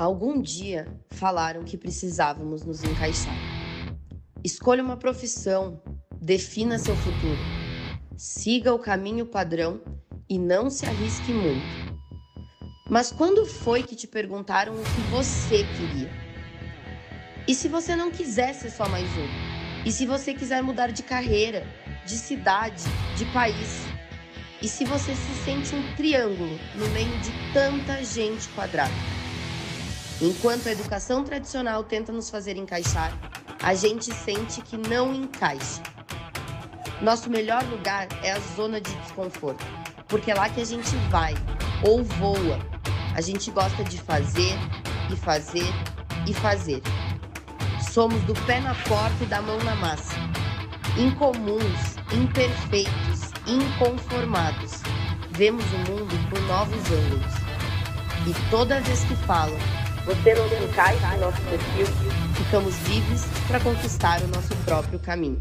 Algum dia falaram que precisávamos nos encaixar. Escolha uma profissão, defina seu futuro, siga o caminho padrão e não se arrisque muito. Mas quando foi que te perguntaram o que você queria? E se você não quiser ser só mais um? E se você quiser mudar de carreira, de cidade, de país? E se você se sente um triângulo no meio de tanta gente quadrada? Enquanto a educação tradicional tenta nos fazer encaixar, a gente sente que não encaixa. Nosso melhor lugar é a zona de desconforto, porque é lá que a gente vai ou voa. A gente gosta de fazer e fazer e fazer. Somos do pé na porta e da mão na massa. Incomuns, imperfeitos, inconformados. Vemos o mundo por novos ângulos. E toda vez que falam, você não encaixa no nosso perfil, ficamos livres para conquistar o nosso próprio caminho.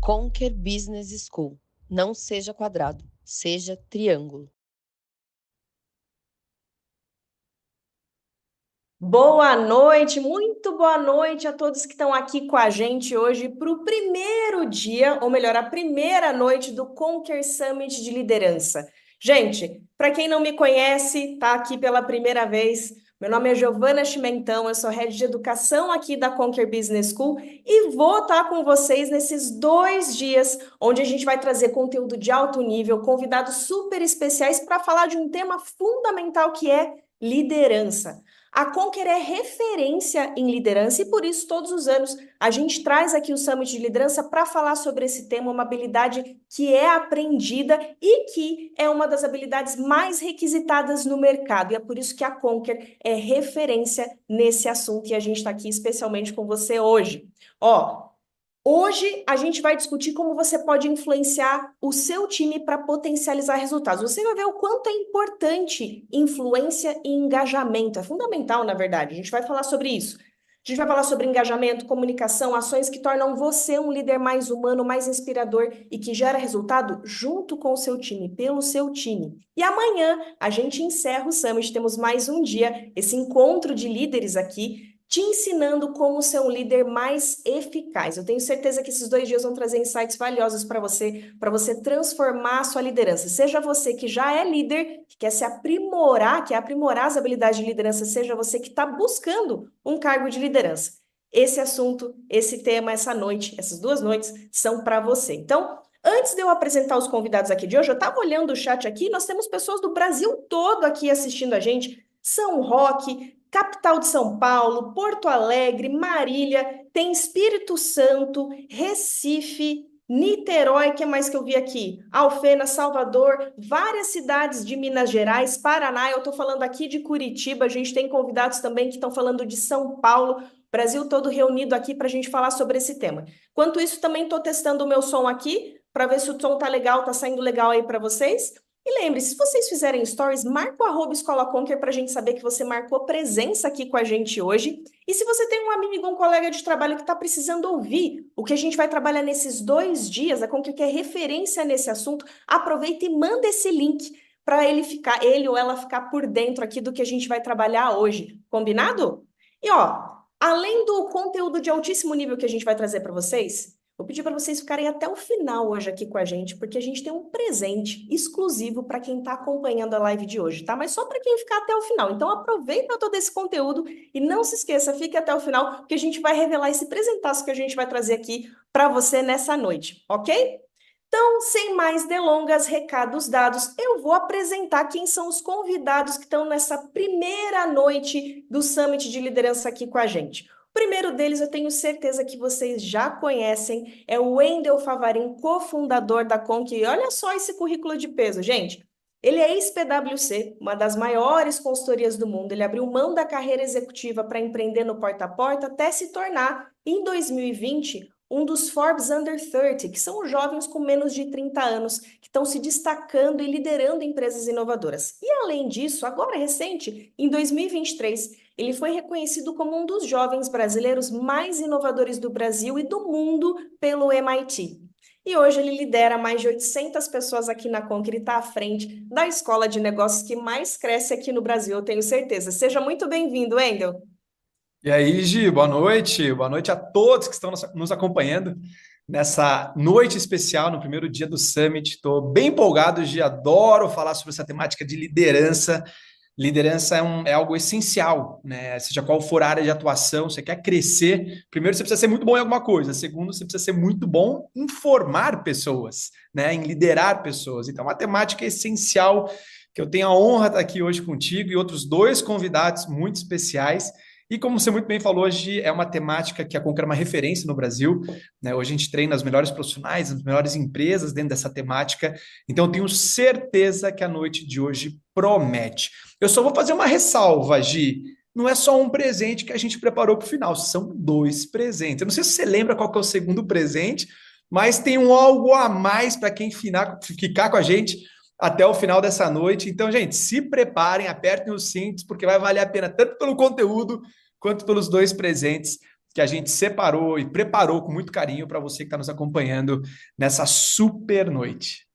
Conquer Business School. Não seja quadrado, seja triângulo. Boa noite, muito boa noite a todos que estão aqui com a gente hoje para o primeiro dia, ou melhor, a primeira noite do Conquer Summit de Liderança. Gente, para quem não me conhece, tá aqui pela primeira vez, meu nome é Giovana Chimentão, eu sou head de educação aqui da Conquer Business School e vou estar com vocês nesses dois dias onde a gente vai trazer conteúdo de alto nível, convidados super especiais para falar de um tema fundamental que é liderança. A Conquer é referência em liderança e por isso todos os anos a gente traz aqui o Summit de Liderança para falar sobre esse tema, uma habilidade que é aprendida e que é uma das habilidades mais requisitadas no mercado. E é por isso que a Conquer é referência nesse assunto e a gente está aqui especialmente com você hoje. Ó, Hoje a gente vai discutir como você pode influenciar o seu time para potencializar resultados. Você vai ver o quanto é importante influência e engajamento. É fundamental, na verdade. A gente vai falar sobre isso. A gente vai falar sobre engajamento, comunicação, ações que tornam você um líder mais humano, mais inspirador e que gera resultado junto com o seu time, pelo seu time. E amanhã a gente encerra o Summit, temos mais um dia, esse encontro de líderes aqui te ensinando como ser um líder mais eficaz. Eu tenho certeza que esses dois dias vão trazer insights valiosos para você, para você transformar a sua liderança. Seja você que já é líder, que quer se aprimorar, quer aprimorar as habilidades de liderança, seja você que está buscando um cargo de liderança. Esse assunto, esse tema, essa noite, essas duas noites são para você. Então, Antes de eu apresentar os convidados aqui de hoje, eu estava olhando o chat aqui, nós temos pessoas do Brasil todo aqui assistindo a gente. São Roque, capital de São Paulo, Porto Alegre, Marília, tem Espírito Santo, Recife, Niterói, que mais que eu vi aqui? Alfena, Salvador, várias cidades de Minas Gerais, Paraná, eu estou falando aqui de Curitiba, a gente tem convidados também que estão falando de São Paulo, Brasil todo reunido aqui para a gente falar sobre esse tema. Enquanto isso, também estou testando o meu som aqui, para ver se o som tá legal, tá saindo legal aí para vocês. E lembre-se, se vocês fizerem stories, marca o arroba Escola Conquer para a gente saber que você marcou presença aqui com a gente hoje. E se você tem um amigo, um colega de trabalho que está precisando ouvir o que a gente vai trabalhar nesses dois dias, a Conquer quer referência nesse assunto, aproveita e manda esse link para ele ficar, ele ou ela ficar por dentro aqui do que a gente vai trabalhar hoje. Combinado? E ó, além do conteúdo de altíssimo nível que a gente vai trazer para vocês, Vou pedir para vocês ficarem até o final hoje aqui com a gente, porque a gente tem um presente exclusivo para quem está acompanhando a live de hoje, tá? Mas só para quem ficar até o final. Então aproveita todo esse conteúdo e não se esqueça, fique até o final, porque a gente vai revelar esse presentaço que a gente vai trazer aqui para você nessa noite, ok? Então, sem mais delongas, recados dados, eu vou apresentar quem são os convidados que estão nessa primeira noite do Summit de Liderança aqui com a gente. Primeiro deles eu tenho certeza que vocês já conhecem, é o Wendel Favarin, cofundador da Conk. E olha só esse currículo de peso, gente. Ele é ex-PwC, uma das maiores consultorias do mundo. Ele abriu mão da carreira executiva para empreender no porta a porta até se tornar, em 2020, um dos Forbes Under 30, que são jovens com menos de 30 anos que estão se destacando e liderando empresas inovadoras. E além disso, agora recente, em 2023, ele foi reconhecido como um dos jovens brasileiros mais inovadores do Brasil e do mundo pelo MIT. e hoje ele lidera mais de 800 pessoas aqui na Conquer e está à frente da escola de negócios que mais cresce aqui no Brasil, eu tenho certeza. Seja muito bem-vindo, Endel. E aí, Gi, boa noite. Boa noite a todos que estão nos acompanhando nessa noite especial, no primeiro dia do Summit. Estou bem empolgado, Gi, adoro falar sobre essa temática de liderança. Liderança é, um, é, algo essencial, né? Seja qual for a área de atuação, você quer crescer, primeiro você precisa ser muito bom em alguma coisa, segundo, você precisa ser muito bom em formar pessoas, né? Em liderar pessoas. Então, a temática é essencial, que eu tenho a honra de estar aqui hoje contigo e outros dois convidados muito especiais e como você muito bem falou, hoje é uma temática que a Conquer é uma referência no Brasil. Né? Hoje a gente treina as melhores profissionais, as melhores empresas dentro dessa temática. Então, eu tenho certeza que a noite de hoje promete. Eu só vou fazer uma ressalva, Gi. Não é só um presente que a gente preparou para o final, são dois presentes. Eu não sei se você lembra qual é o segundo presente, mas tem um algo a mais para quem ficar com a gente até o final dessa noite. Então, gente, se preparem, apertem os cintos, porque vai valer a pena tanto pelo conteúdo quanto pelos dois presentes que a gente separou e preparou com muito carinho para você que está nos acompanhando nessa super noite.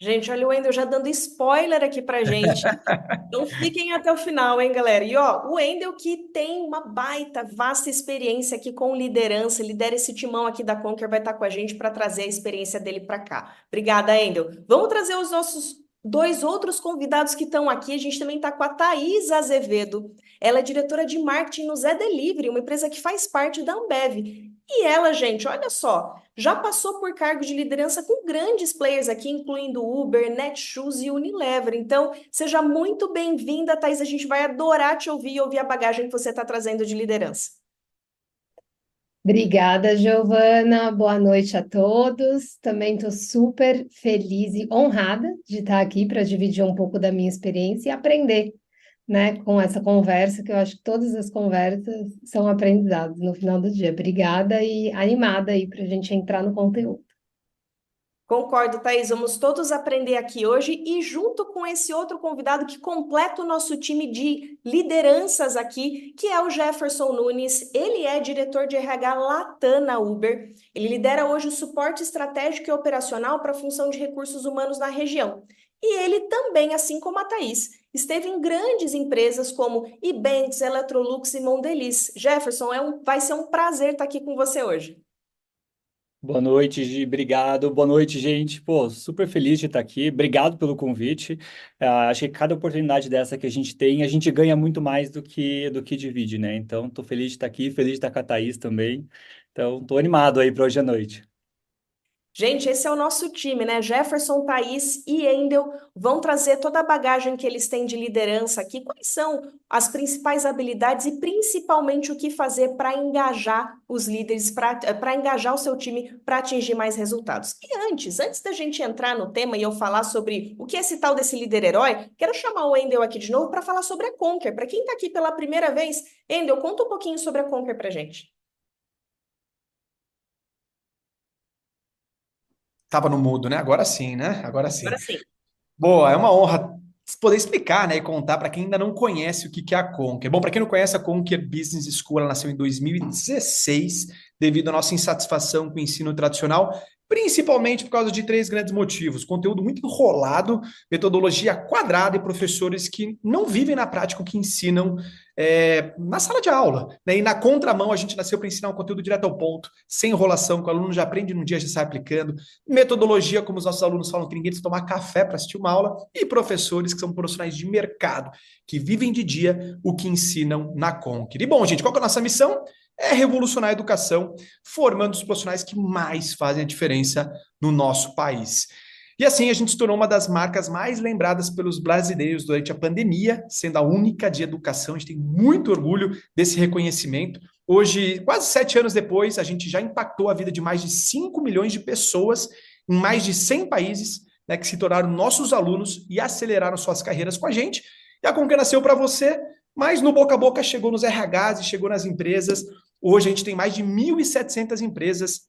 Gente, olha o Wendel já dando spoiler aqui pra gente. Então fiquem até o final, hein, galera? E ó, o Wendel que tem uma baita, vasta experiência aqui com liderança, lidera esse timão aqui da Conquer, vai estar com a gente para trazer a experiência dele para cá. Obrigada, Wendel. Vamos trazer os nossos dois outros convidados que estão aqui. A gente também está com a Thaís Azevedo. Ela é diretora de marketing no Zé Delivery, uma empresa que faz parte da Ambev. E ela, gente, olha só, já passou por cargo de liderança com grandes players aqui, incluindo Uber, Netshoes e Unilever. Então, seja muito bem-vinda, Thaís. A gente vai adorar te ouvir e ouvir a bagagem que você está trazendo de liderança. Obrigada, Giovana. Boa noite a todos. Também estou super feliz e honrada de estar aqui para dividir um pouco da minha experiência e aprender, né, com essa conversa, que eu acho que todas as conversas são aprendizados no final do dia. Obrigada e animada aí para a gente entrar no conteúdo. Concordo, Thaís. Vamos todos aprender aqui hoje e junto com esse outro convidado que completa o nosso time de lideranças aqui, que é o Jefferson Nunes. Ele é diretor de RH Latam na Uber. Ele lidera hoje o suporte estratégico e operacional para a função de recursos humanos na região. E ele também, assim como a Thaís, esteve em grandes empresas como Ibanks, Electrolux e Mondelez. Jefferson, é um, vai ser um prazer estar aqui com você hoje. Boa noite, Gi, obrigado. Boa noite, gente. Pô, super feliz de estar aqui. Obrigado pelo convite. Uh, acho que cada oportunidade dessa que a gente tem, a gente ganha muito mais do que do que divide, né? Então, estou feliz de estar aqui, feliz de estar com a Thaís também. Então, estou animado aí para hoje à noite. Gente, esse é o nosso time, né? Jefferson, Thaís e Endel vão trazer toda a bagagem que eles têm de liderança aqui. Quais são as principais habilidades e principalmente o que fazer para engajar os líderes, para engajar o seu time para atingir mais resultados. E antes, antes da gente entrar no tema e eu falar sobre o que é esse tal desse líder herói, quero chamar o Endel aqui de novo para falar sobre a Conquer. Para quem está aqui pela primeira vez, Endel, conta um pouquinho sobre a Conquer para gente. Tava no mudo, né? Agora sim, né? Agora sim. Agora sim. Boa, é uma honra poder explicar, né, e contar para quem ainda não conhece o que é a Conquer. Bom, para quem não conhece, a Conquer Business School nasceu em 2016, devido à nossa insatisfação com o ensino tradicional principalmente por causa de três grandes motivos: conteúdo muito enrolado, metodologia quadrada e professores que não vivem na prática o que ensinam é, na sala de aula. Né? E na contramão, a gente nasceu para ensinar um conteúdo direto ao ponto, sem enrolação, que o aluno já aprende num dia, já sai aplicando. Metodologia, como os nossos alunos falam, que ninguém precisa tomar café para assistir uma aula. E professores que são profissionais de mercado, que vivem de dia o que ensinam na Conquer. E bom, gente, qual é a nossa missão? É revolucionar a educação, formando os profissionais que mais fazem a diferença no nosso país. E assim a gente se tornou uma das marcas mais lembradas pelos brasileiros durante a pandemia, sendo a única de educação. A gente tem muito orgulho desse reconhecimento. Hoje, quase sete anos depois, a gente já impactou a vida de mais de 5 milhões de pessoas em mais de 100 países, né, que se tornaram nossos alunos e aceleraram suas carreiras com a gente. E a Conca nasceu para você, mas no boca a boca chegou nos RHs e chegou nas empresas. Hoje a gente tem mais de 1.700 empresas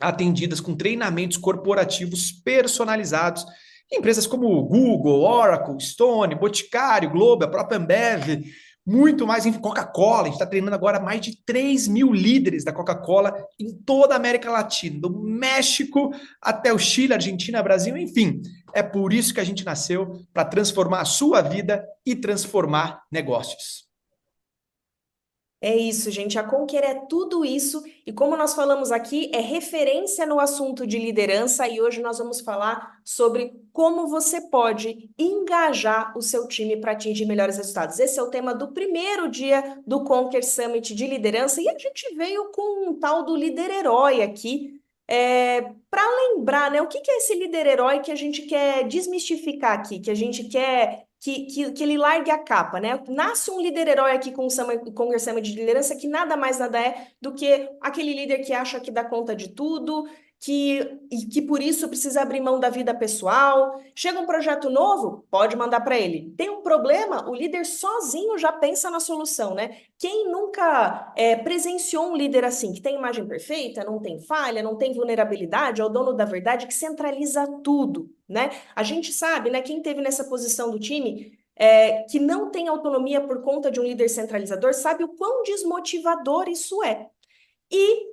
atendidas com treinamentos corporativos personalizados. Empresas como Google, Oracle, Stone, Boticário, Globo, a própria Ambev, muito mais em Coca-Cola. A gente está treinando agora mais de 3 mil líderes da Coca-Cola em toda a América Latina, do México até o Chile, Argentina, Brasil, enfim. É por isso que a gente nasceu para transformar a sua vida e transformar negócios. É isso, gente. A Conquer é tudo isso e, como nós falamos aqui, é referência no assunto de liderança e hoje nós vamos falar sobre como você pode engajar o seu time para atingir melhores resultados. Esse é o tema do primeiro dia do Conquer Summit de liderança e a gente veio com um tal do líder herói aqui. É, para lembrar, né, o que, que é esse líder herói que a gente quer desmistificar aqui, que a gente quer que, que, que ele largue a capa, né? Nasce um líder herói aqui com o Congress Summit de liderança que nada mais nada é do que aquele líder que acha que dá conta de tudo, que, e que por isso precisa abrir mão da vida pessoal. Chega um projeto novo, pode mandar para ele. Tem um problema, o líder sozinho já pensa na solução, né? Quem nunca é, presenciou um líder assim, que tem imagem perfeita, não tem falha, não tem vulnerabilidade, é o dono da verdade, que centraliza tudo, né? A gente sabe, né? Quem teve nessa posição do time é, que não tem autonomia por conta de um líder centralizador, sabe o quão desmotivador isso é. E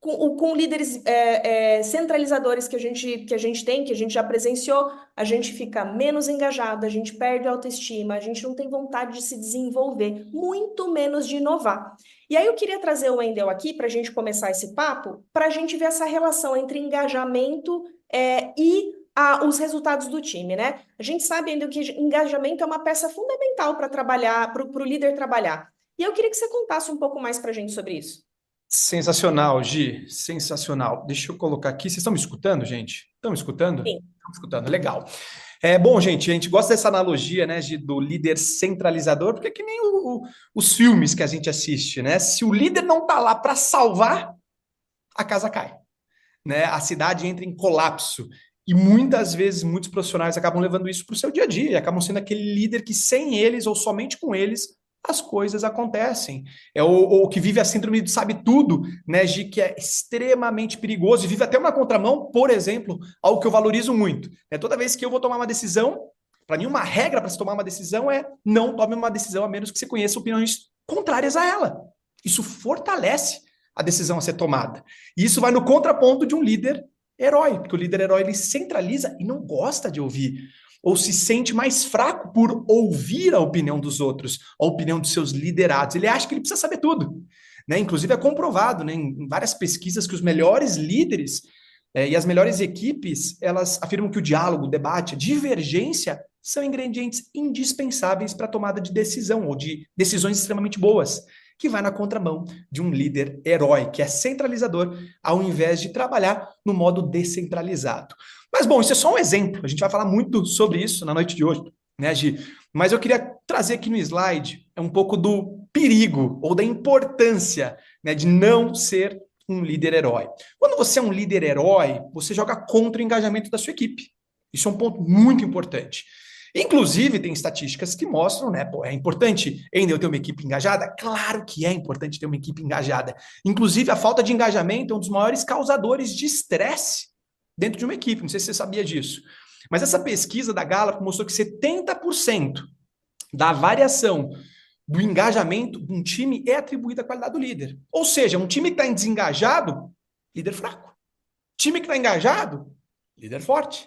com, com líderes é, é, centralizadores que a, gente, que a gente tem, que a gente já presenciou, a gente fica menos engajado, a gente perde a autoestima, a gente não tem vontade de se desenvolver, muito menos de inovar. E aí eu queria trazer o Wendel aqui para a gente começar esse papo, para a gente ver essa relação entre engajamento é, e a, os resultados do time, né? A gente sabe ainda que engajamento é uma peça fundamental para trabalhar, para o líder trabalhar. E eu queria que você contasse um pouco mais para a gente sobre isso. Sensacional, Gi, sensacional. Deixa eu colocar aqui. Vocês estão me escutando, gente? Estão me escutando? Sim. Estão me escutando, legal. É bom, gente, a gente gosta dessa analogia, né, Gi, do líder centralizador, porque é que nem o, o, os filmes que a gente assiste, né? Se o líder não tá lá para salvar, a casa cai, né? A cidade entra em colapso. E muitas vezes muitos profissionais acabam levando isso para o seu dia a dia, e acabam sendo aquele líder que sem eles ou somente com eles as coisas acontecem. É o, o que vive a síndrome do sabe tudo, né, de que é extremamente perigoso e vive até uma contramão, por exemplo, algo que eu valorizo muito. É toda vez que eu vou tomar uma decisão, para mim uma regra para se tomar uma decisão é não tome uma decisão a menos que você conheça opiniões contrárias a ela. Isso fortalece a decisão a ser tomada. E isso vai no contraponto de um líder herói, porque o líder herói ele centraliza e não gosta de ouvir ou se sente mais fraco por ouvir a opinião dos outros, a opinião dos seus liderados. Ele acha que ele precisa saber tudo. Né? Inclusive, é comprovado né, em várias pesquisas que os melhores líderes é, e as melhores equipes elas afirmam que o diálogo, o debate, a divergência são ingredientes indispensáveis para a tomada de decisão ou de decisões extremamente boas, que vai na contramão de um líder herói, que é centralizador, ao invés de trabalhar no modo descentralizado. Mas, bom, isso é só um exemplo. A gente vai falar muito sobre isso na noite de hoje, né, Gi? Mas eu queria trazer aqui no slide um pouco do perigo ou da importância né, de não ser um líder herói. Quando você é um líder herói, você joga contra o engajamento da sua equipe. Isso é um ponto muito importante. Inclusive, tem estatísticas que mostram, né? Pô, é importante ainda eu ter uma equipe engajada? Claro que é importante ter uma equipe engajada. Inclusive, a falta de engajamento é um dos maiores causadores de estresse dentro de uma equipe. Não sei se você sabia disso. Mas essa pesquisa da Gallup mostrou que 70% da variação do engajamento de um time é atribuída à qualidade do líder. Ou seja, um time que está desengajado, líder fraco. Time que está engajado, líder forte.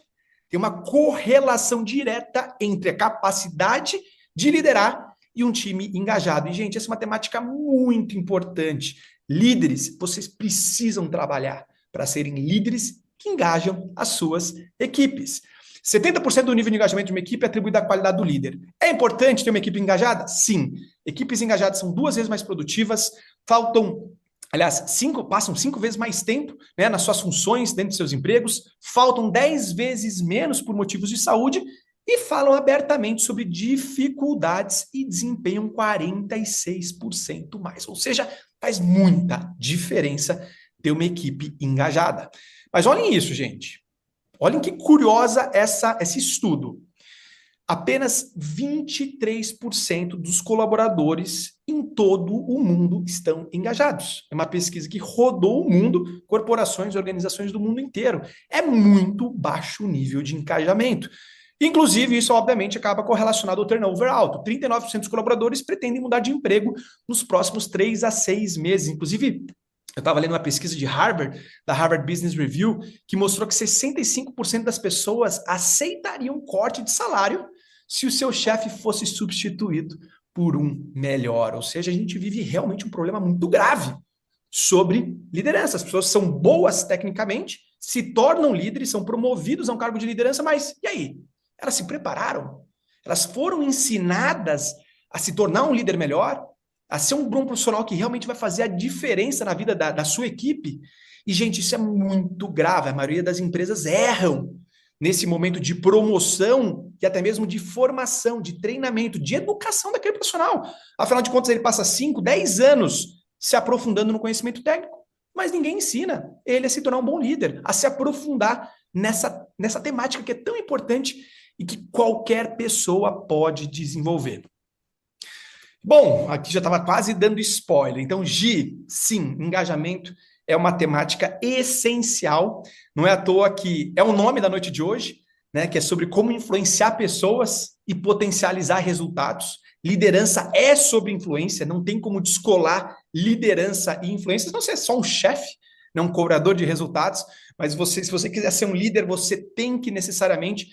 Tem uma correlação direta entre a capacidade de liderar e um time engajado. E, gente, essa é uma temática muito importante. Líderes, vocês precisam trabalhar para serem líderes que engajam as suas equipes. 70% do nível de engajamento de uma equipe é atribuído à qualidade do líder. É importante ter uma equipe engajada? Sim. Equipes engajadas são duas vezes mais produtivas, faltam, aliás, cinco, passam cinco vezes mais tempo né, nas suas funções dentro de seus empregos, faltam dez vezes menos por motivos de saúde e falam abertamente sobre dificuldades e desempenham 46% mais. Ou seja, faz muita diferença ter uma equipe engajada. Mas olhem isso, gente. Olhem que curiosa essa, esse estudo. Apenas 23% dos colaboradores em todo o mundo estão engajados. É uma pesquisa que rodou o mundo, corporações, organizações do mundo inteiro. É muito baixo o nível de engajamento. Inclusive, isso obviamente acaba correlacionado ao turnover alto. 39% dos colaboradores pretendem mudar de emprego nos próximos três a seis meses. Inclusive, eu estava lendo uma pesquisa de Harvard, da Harvard Business Review, que mostrou que 65% das pessoas aceitariam um corte de salário se o seu chefe fosse substituído por um melhor. Ou seja, a gente vive realmente um problema muito grave sobre liderança. As pessoas são boas tecnicamente, se tornam líderes, são promovidos a um cargo de liderança, mas e aí? Elas se prepararam? Elas foram ensinadas a se tornar um líder melhor? A ser um bom profissional que realmente vai fazer a diferença na vida da, da sua equipe? E, gente, isso é muito grave. A maioria das empresas erram nesse momento de promoção e até mesmo de formação, de treinamento, de educação daquele profissional. Afinal de contas, ele passa 5, 10 anos se aprofundando no conhecimento técnico, mas ninguém ensina ele a se tornar um bom líder, a se aprofundar nessa, nessa temática que é tão importante e que qualquer pessoa pode desenvolver. Bom, aqui já estava quase dando spoiler. Então, Gi, sim, engajamento é uma temática essencial. Não é à toa que é o nome da noite de hoje, né? Que é sobre como influenciar pessoas e potencializar resultados. Liderança é sobre influência, não tem como descolar liderança e influência. Não ser só um chefe, não né, um cobrador de resultados, mas você, se você quiser ser um líder, você tem que necessariamente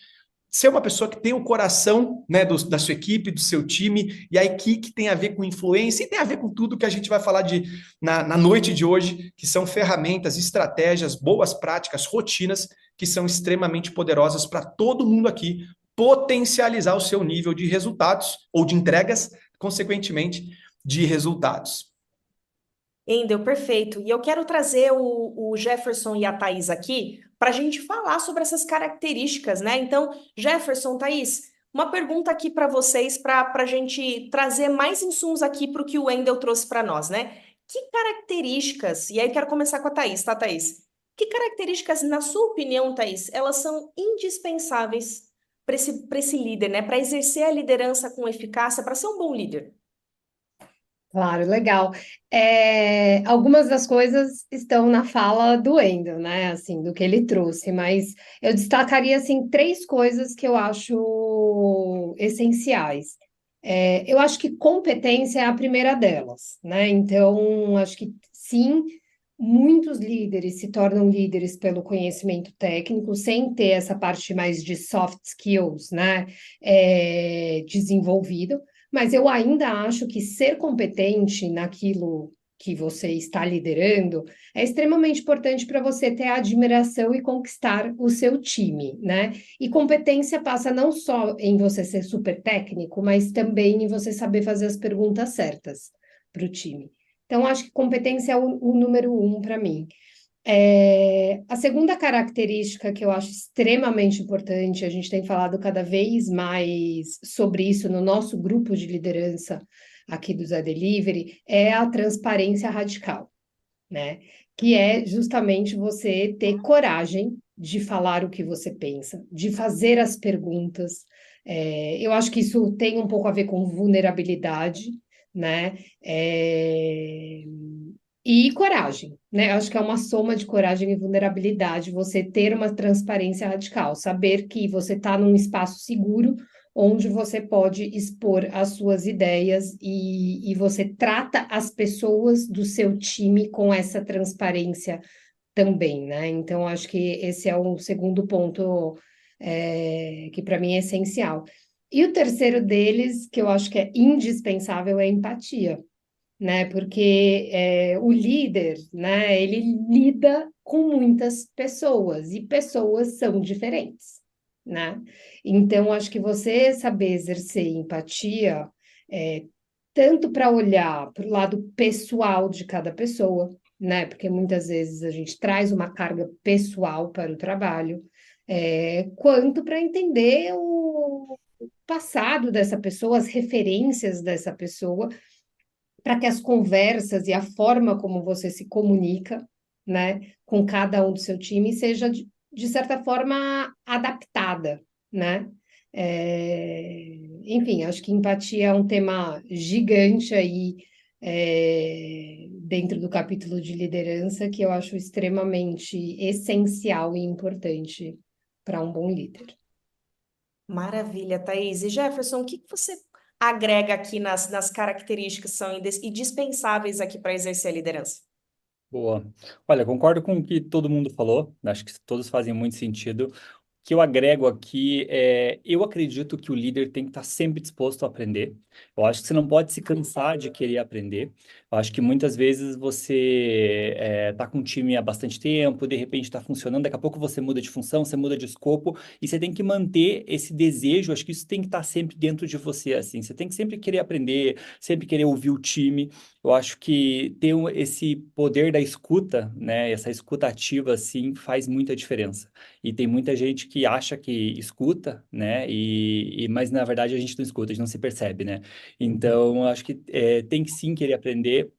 ser uma pessoa que tem o coração né, do, da sua equipe, do seu time, e aí que, que tem a ver com influência e tem a ver com tudo que a gente vai falar de, na, na noite de hoje, que são ferramentas, estratégias, boas práticas, rotinas que são extremamente poderosas para todo mundo aqui potencializar o seu nível de resultados ou de entregas, consequentemente, de resultados. Endel, perfeito. E eu quero trazer o, o Jefferson e a Thaís aqui para a gente falar sobre essas características, né? Então, Jefferson, Thaís, uma pergunta aqui para vocês, para a gente trazer mais insumos aqui para o que o Wendel trouxe para nós, né? Que características, e aí quero começar com a Thaís, tá, Thaís? Que características, na sua opinião, Thaís, elas são indispensáveis para esse, esse líder, né? Para exercer a liderança com eficácia, para ser um bom líder? Claro, legal. É, algumas das coisas estão na fala do Wendel, né? Assim, do que ele trouxe, mas eu destacaria assim três coisas que eu acho essenciais. É, eu acho que competência é a primeira delas, né? Então, acho que sim, muitos líderes se tornam líderes pelo conhecimento técnico, sem ter essa parte mais de soft skills, né? É, desenvolvido mas eu ainda acho que ser competente naquilo que você está liderando é extremamente importante para você ter admiração e conquistar o seu time, né? E competência passa não só em você ser super técnico, mas também em você saber fazer as perguntas certas para o time. Então, acho que competência é o, o número um para mim. É, a segunda característica que eu acho extremamente importante, a gente tem falado cada vez mais sobre isso no nosso grupo de liderança aqui do Zé Delivery, é a transparência radical, né? Que é justamente você ter coragem de falar o que você pensa, de fazer as perguntas. É, eu acho que isso tem um pouco a ver com vulnerabilidade, né? É, e coragem, né? Acho que é uma soma de coragem e vulnerabilidade, você ter uma transparência radical, saber que você está num espaço seguro onde você pode expor as suas ideias e, e você trata as pessoas do seu time com essa transparência também, né? Então, acho que esse é o segundo ponto é, que para mim é essencial. E o terceiro deles, que eu acho que é indispensável, é empatia né? Porque é, o líder, né? Ele lida com muitas pessoas e pessoas são diferentes, né? Então, acho que você saber exercer empatia, é, tanto para olhar para o lado pessoal de cada pessoa, né? Porque muitas vezes a gente traz uma carga pessoal para o trabalho, é, quanto para entender o passado dessa pessoa, as referências dessa pessoa, para que as conversas e a forma como você se comunica, né, com cada um do seu time seja de, de certa forma adaptada, né? É, enfim, acho que empatia é um tema gigante aí é, dentro do capítulo de liderança que eu acho extremamente essencial e importante para um bom líder. Maravilha, Thaís. E Jefferson, o que você agrega aqui nas, nas características que são indispensáveis aqui para exercer a liderança? Boa. Olha, concordo com o que todo mundo falou, acho que todos fazem muito sentido que eu agrego aqui é, eu acredito que o líder tem que estar sempre disposto a aprender. Eu acho que você não pode se cansar de querer aprender. Eu acho que muitas vezes você está é, com um time há bastante tempo, de repente está funcionando, daqui a pouco você muda de função, você muda de escopo, e você tem que manter esse desejo. Acho que isso tem que estar sempre dentro de você, assim. Você tem que sempre querer aprender, sempre querer ouvir o time. Eu acho que ter esse poder da escuta, né, essa escuta ativa, assim, faz muita diferença. E tem muita gente que acha que escuta, né, e, e mas na verdade a gente não escuta, a gente não se percebe, né. Então, acho que é, tem que sim querer aprender,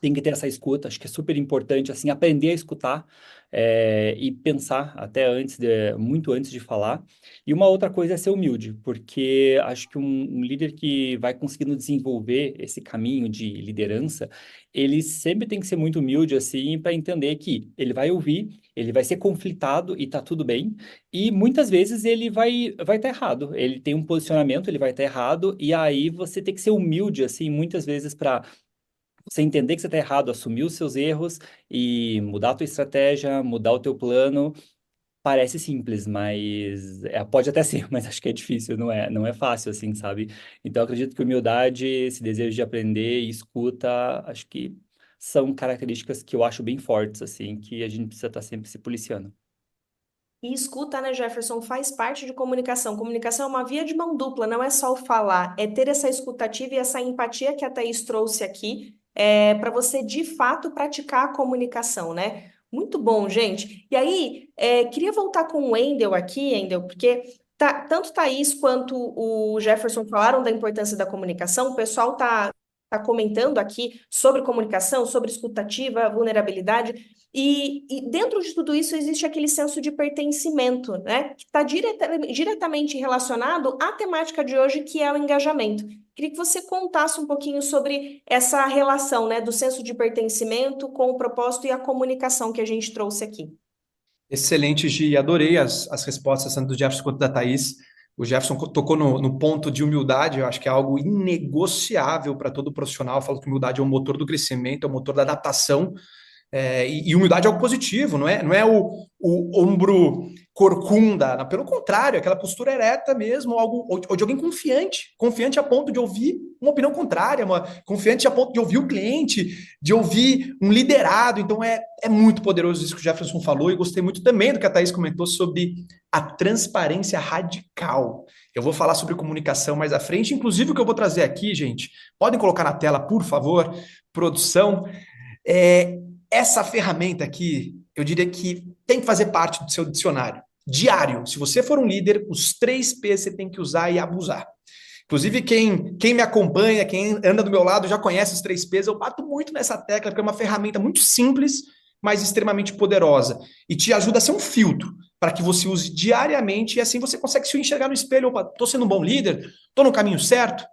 tem que ter essa escuta, acho que é super importante, assim, aprender a escutar é, e pensar até antes, de, muito antes de falar. E uma outra coisa é ser humilde, porque acho que um, um líder que vai conseguindo desenvolver esse caminho de liderança, ele sempre tem que ser muito humilde, assim, para entender que ele vai ouvir, ele vai ser conflitado e tá tudo bem, e muitas vezes ele vai vai estar tá errado, ele tem um posicionamento, ele vai estar tá errado, e aí você tem que ser humilde, assim, muitas vezes para você entender que você está errado, assumir os seus erros e mudar a tua estratégia, mudar o teu plano, parece simples, mas é, pode até ser, mas acho que é difícil, não é, não é fácil assim, sabe? Então acredito que humildade, esse desejo de aprender e escuta, acho que são características que eu acho bem fortes assim, que a gente precisa estar tá sempre se policiando. E escuta, né, Jefferson, faz parte de comunicação. Comunicação é uma via de mão dupla, não é só o falar, é ter essa escutativa e essa empatia que a Thaís trouxe aqui é, para você de fato praticar a comunicação, né? Muito bom, gente. E aí, é, queria voltar com o Wendel aqui, Wendel, porque tá, tanto Thaís quanto o Jefferson falaram da importância da comunicação, o pessoal tá, tá comentando aqui sobre comunicação, sobre escutativa, vulnerabilidade. E, e, dentro de tudo isso existe aquele senso de pertencimento, né? Que está direta, diretamente relacionado à temática de hoje, que é o engajamento. Queria que você contasse um pouquinho sobre essa relação, né, do senso de pertencimento com o propósito e a comunicação que a gente trouxe aqui. Excelente, Gi. Adorei as, as respostas, tanto do Jefferson quanto da Thaís. O Jefferson tocou no, no, ponto de humildade, eu acho que é algo inegociável para todo profissional. Eu falo que humildade é o motor do crescimento, é o motor da adaptação. É, e, e, humildade é algo positivo, não é, não é o, o ombro corcunda, pelo contrário, aquela postura ereta mesmo, algo, ou, de alguém confiante, confiante a ponto de ouvir uma opinião contrária, uma, confiante a ponto de ouvir o cliente, de ouvir um liderado. Então é, é muito poderoso isso que o Jefferson falou, e gostei muito também do que a Thaís comentou sobre a transparência radical. Eu vou falar sobre comunicação mais à frente, inclusive o que eu vou trazer aqui, gente, podem colocar na tela, por favor, produção. É, essa ferramenta aqui, eu diria que tem que fazer parte do seu dicionário diário. Se você for um líder, os três P's você tem que usar e abusar. Inclusive, quem, quem me acompanha, quem anda do meu lado já conhece os três P's. Eu bato muito nessa tecla, porque é uma ferramenta muito simples, mas extremamente poderosa. E te ajuda a ser um filtro para que você use diariamente e assim você consegue se enxergar no espelho. Opa, estou sendo um bom líder? Estou no caminho certo?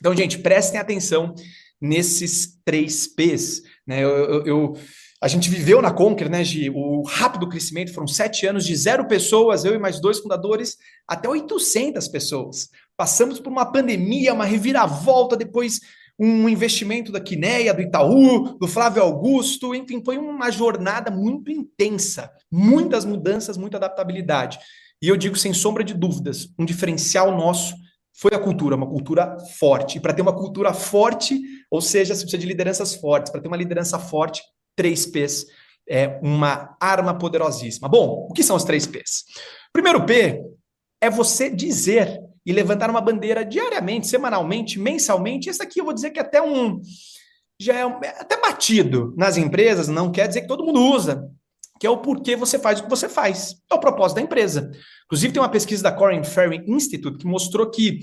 Então, gente, prestem atenção nesses três P's. Né? Eu, eu, eu, a gente viveu na Conquer, né, Gi, o rápido crescimento, foram sete anos de zero pessoas, eu e mais dois fundadores, até 800 pessoas. Passamos por uma pandemia, uma reviravolta, depois um investimento da Quineia, do Itaú, do Flávio Augusto, enfim, foi uma jornada muito intensa, muitas mudanças, muita adaptabilidade. E eu digo sem sombra de dúvidas, um diferencial nosso foi a cultura, uma cultura forte. E para ter uma cultura forte, ou seja, você precisa de lideranças fortes. Para ter uma liderança forte, três P's é uma arma poderosíssima. Bom, o que são os três P's? Primeiro P é você dizer e levantar uma bandeira diariamente, semanalmente, mensalmente. Esse aqui eu vou dizer que é até um já é, é até batido nas empresas, não quer dizer que todo mundo usa, que é o porquê você faz o que você faz. É o propósito da empresa. Inclusive, tem uma pesquisa da Corn Ferry Institute que mostrou que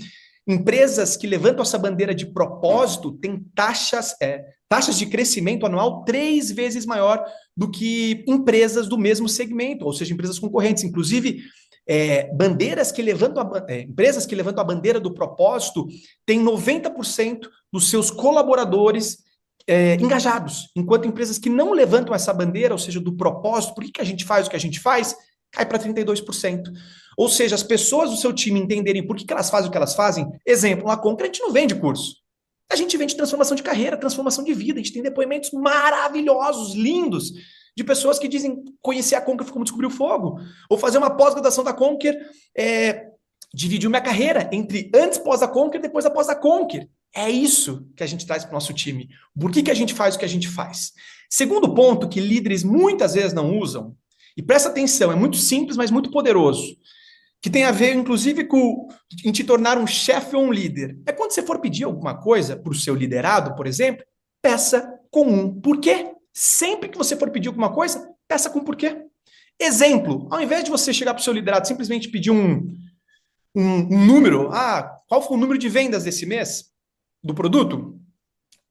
empresas que levantam essa bandeira de propósito têm taxas, é, taxas de crescimento anual três vezes maior do que empresas do mesmo segmento, ou seja, empresas concorrentes. Inclusive, é, bandeiras que levantam a, é, empresas que levantam a bandeira do propósito têm 90% dos seus colaboradores é, engajados, enquanto empresas que não levantam essa bandeira, ou seja, do propósito, por que, que a gente faz o que a gente faz, cai para 32%. Ou seja, as pessoas do seu time entenderem por que, que elas fazem o que elas fazem. Exemplo, na Conquer a gente não vende curso. A gente vende transformação de carreira, transformação de vida. A gente tem depoimentos maravilhosos, lindos, de pessoas que dizem conhecer a Conquer como descobrir o fogo. Ou fazer uma pós-graduação da Conquer é, dividiu minha carreira entre antes pós a Conquer e depois após a Conquer. É isso que a gente traz para o nosso time. Por que, que a gente faz o que a gente faz? Segundo ponto que líderes muitas vezes não usam, e presta atenção, é muito simples, mas muito poderoso, que tem a ver, inclusive, com em te tornar um chefe ou um líder. É quando você for pedir alguma coisa para o seu liderado, por exemplo, peça com um porquê. Sempre que você for pedir alguma coisa, peça com porquê. Exemplo, ao invés de você chegar para o seu liderado simplesmente pedir um, um, um número, ah, qual foi o número de vendas desse mês do produto?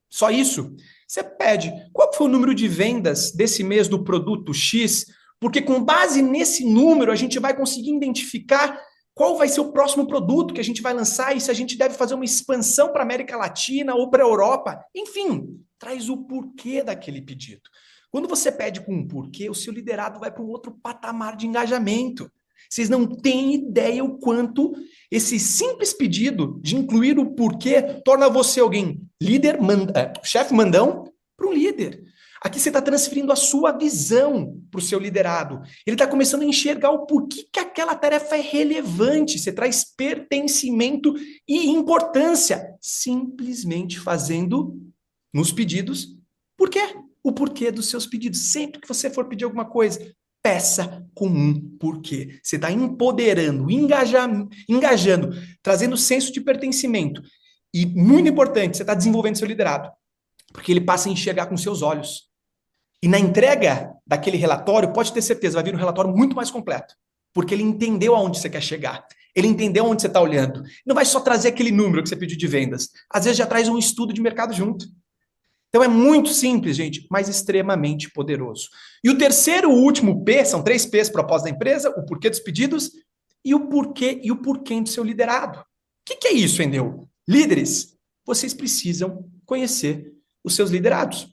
Só isso. Você pede qual foi o número de vendas desse mês do produto X, porque com base nesse número a gente vai conseguir identificar qual vai ser o próximo produto que a gente vai lançar e se a gente deve fazer uma expansão para a América Latina ou para a Europa. Enfim, traz o porquê daquele pedido. Quando você pede com um porquê, o seu liderado vai para um outro patamar de engajamento. Vocês não têm ideia o quanto esse simples pedido de incluir o porquê torna você alguém líder, manda, é, chefe mandão, para um líder. Aqui você está transferindo a sua visão para o seu liderado. Ele está começando a enxergar o porquê que aquela tarefa é relevante. Você traz pertencimento e importância, simplesmente fazendo nos pedidos. Por quê? O porquê dos seus pedidos. Sempre que você for pedir alguma coisa, peça com um porquê. Você está empoderando, engajando, engajando, trazendo senso de pertencimento. E muito importante, você está desenvolvendo seu liderado. Porque ele passa a enxergar com seus olhos. E na entrega daquele relatório, pode ter certeza, vai vir um relatório muito mais completo. Porque ele entendeu aonde você quer chegar. Ele entendeu onde você está olhando. Não vai só trazer aquele número que você pediu de vendas. Às vezes já traz um estudo de mercado junto. Então é muito simples, gente, mas extremamente poderoso. E o terceiro, o último P, são três P's propósito da empresa, o porquê dos pedidos e o porquê e o porquê do seu liderado. O que, que é isso, Endeu? Líderes, vocês precisam conhecer os seus liderados.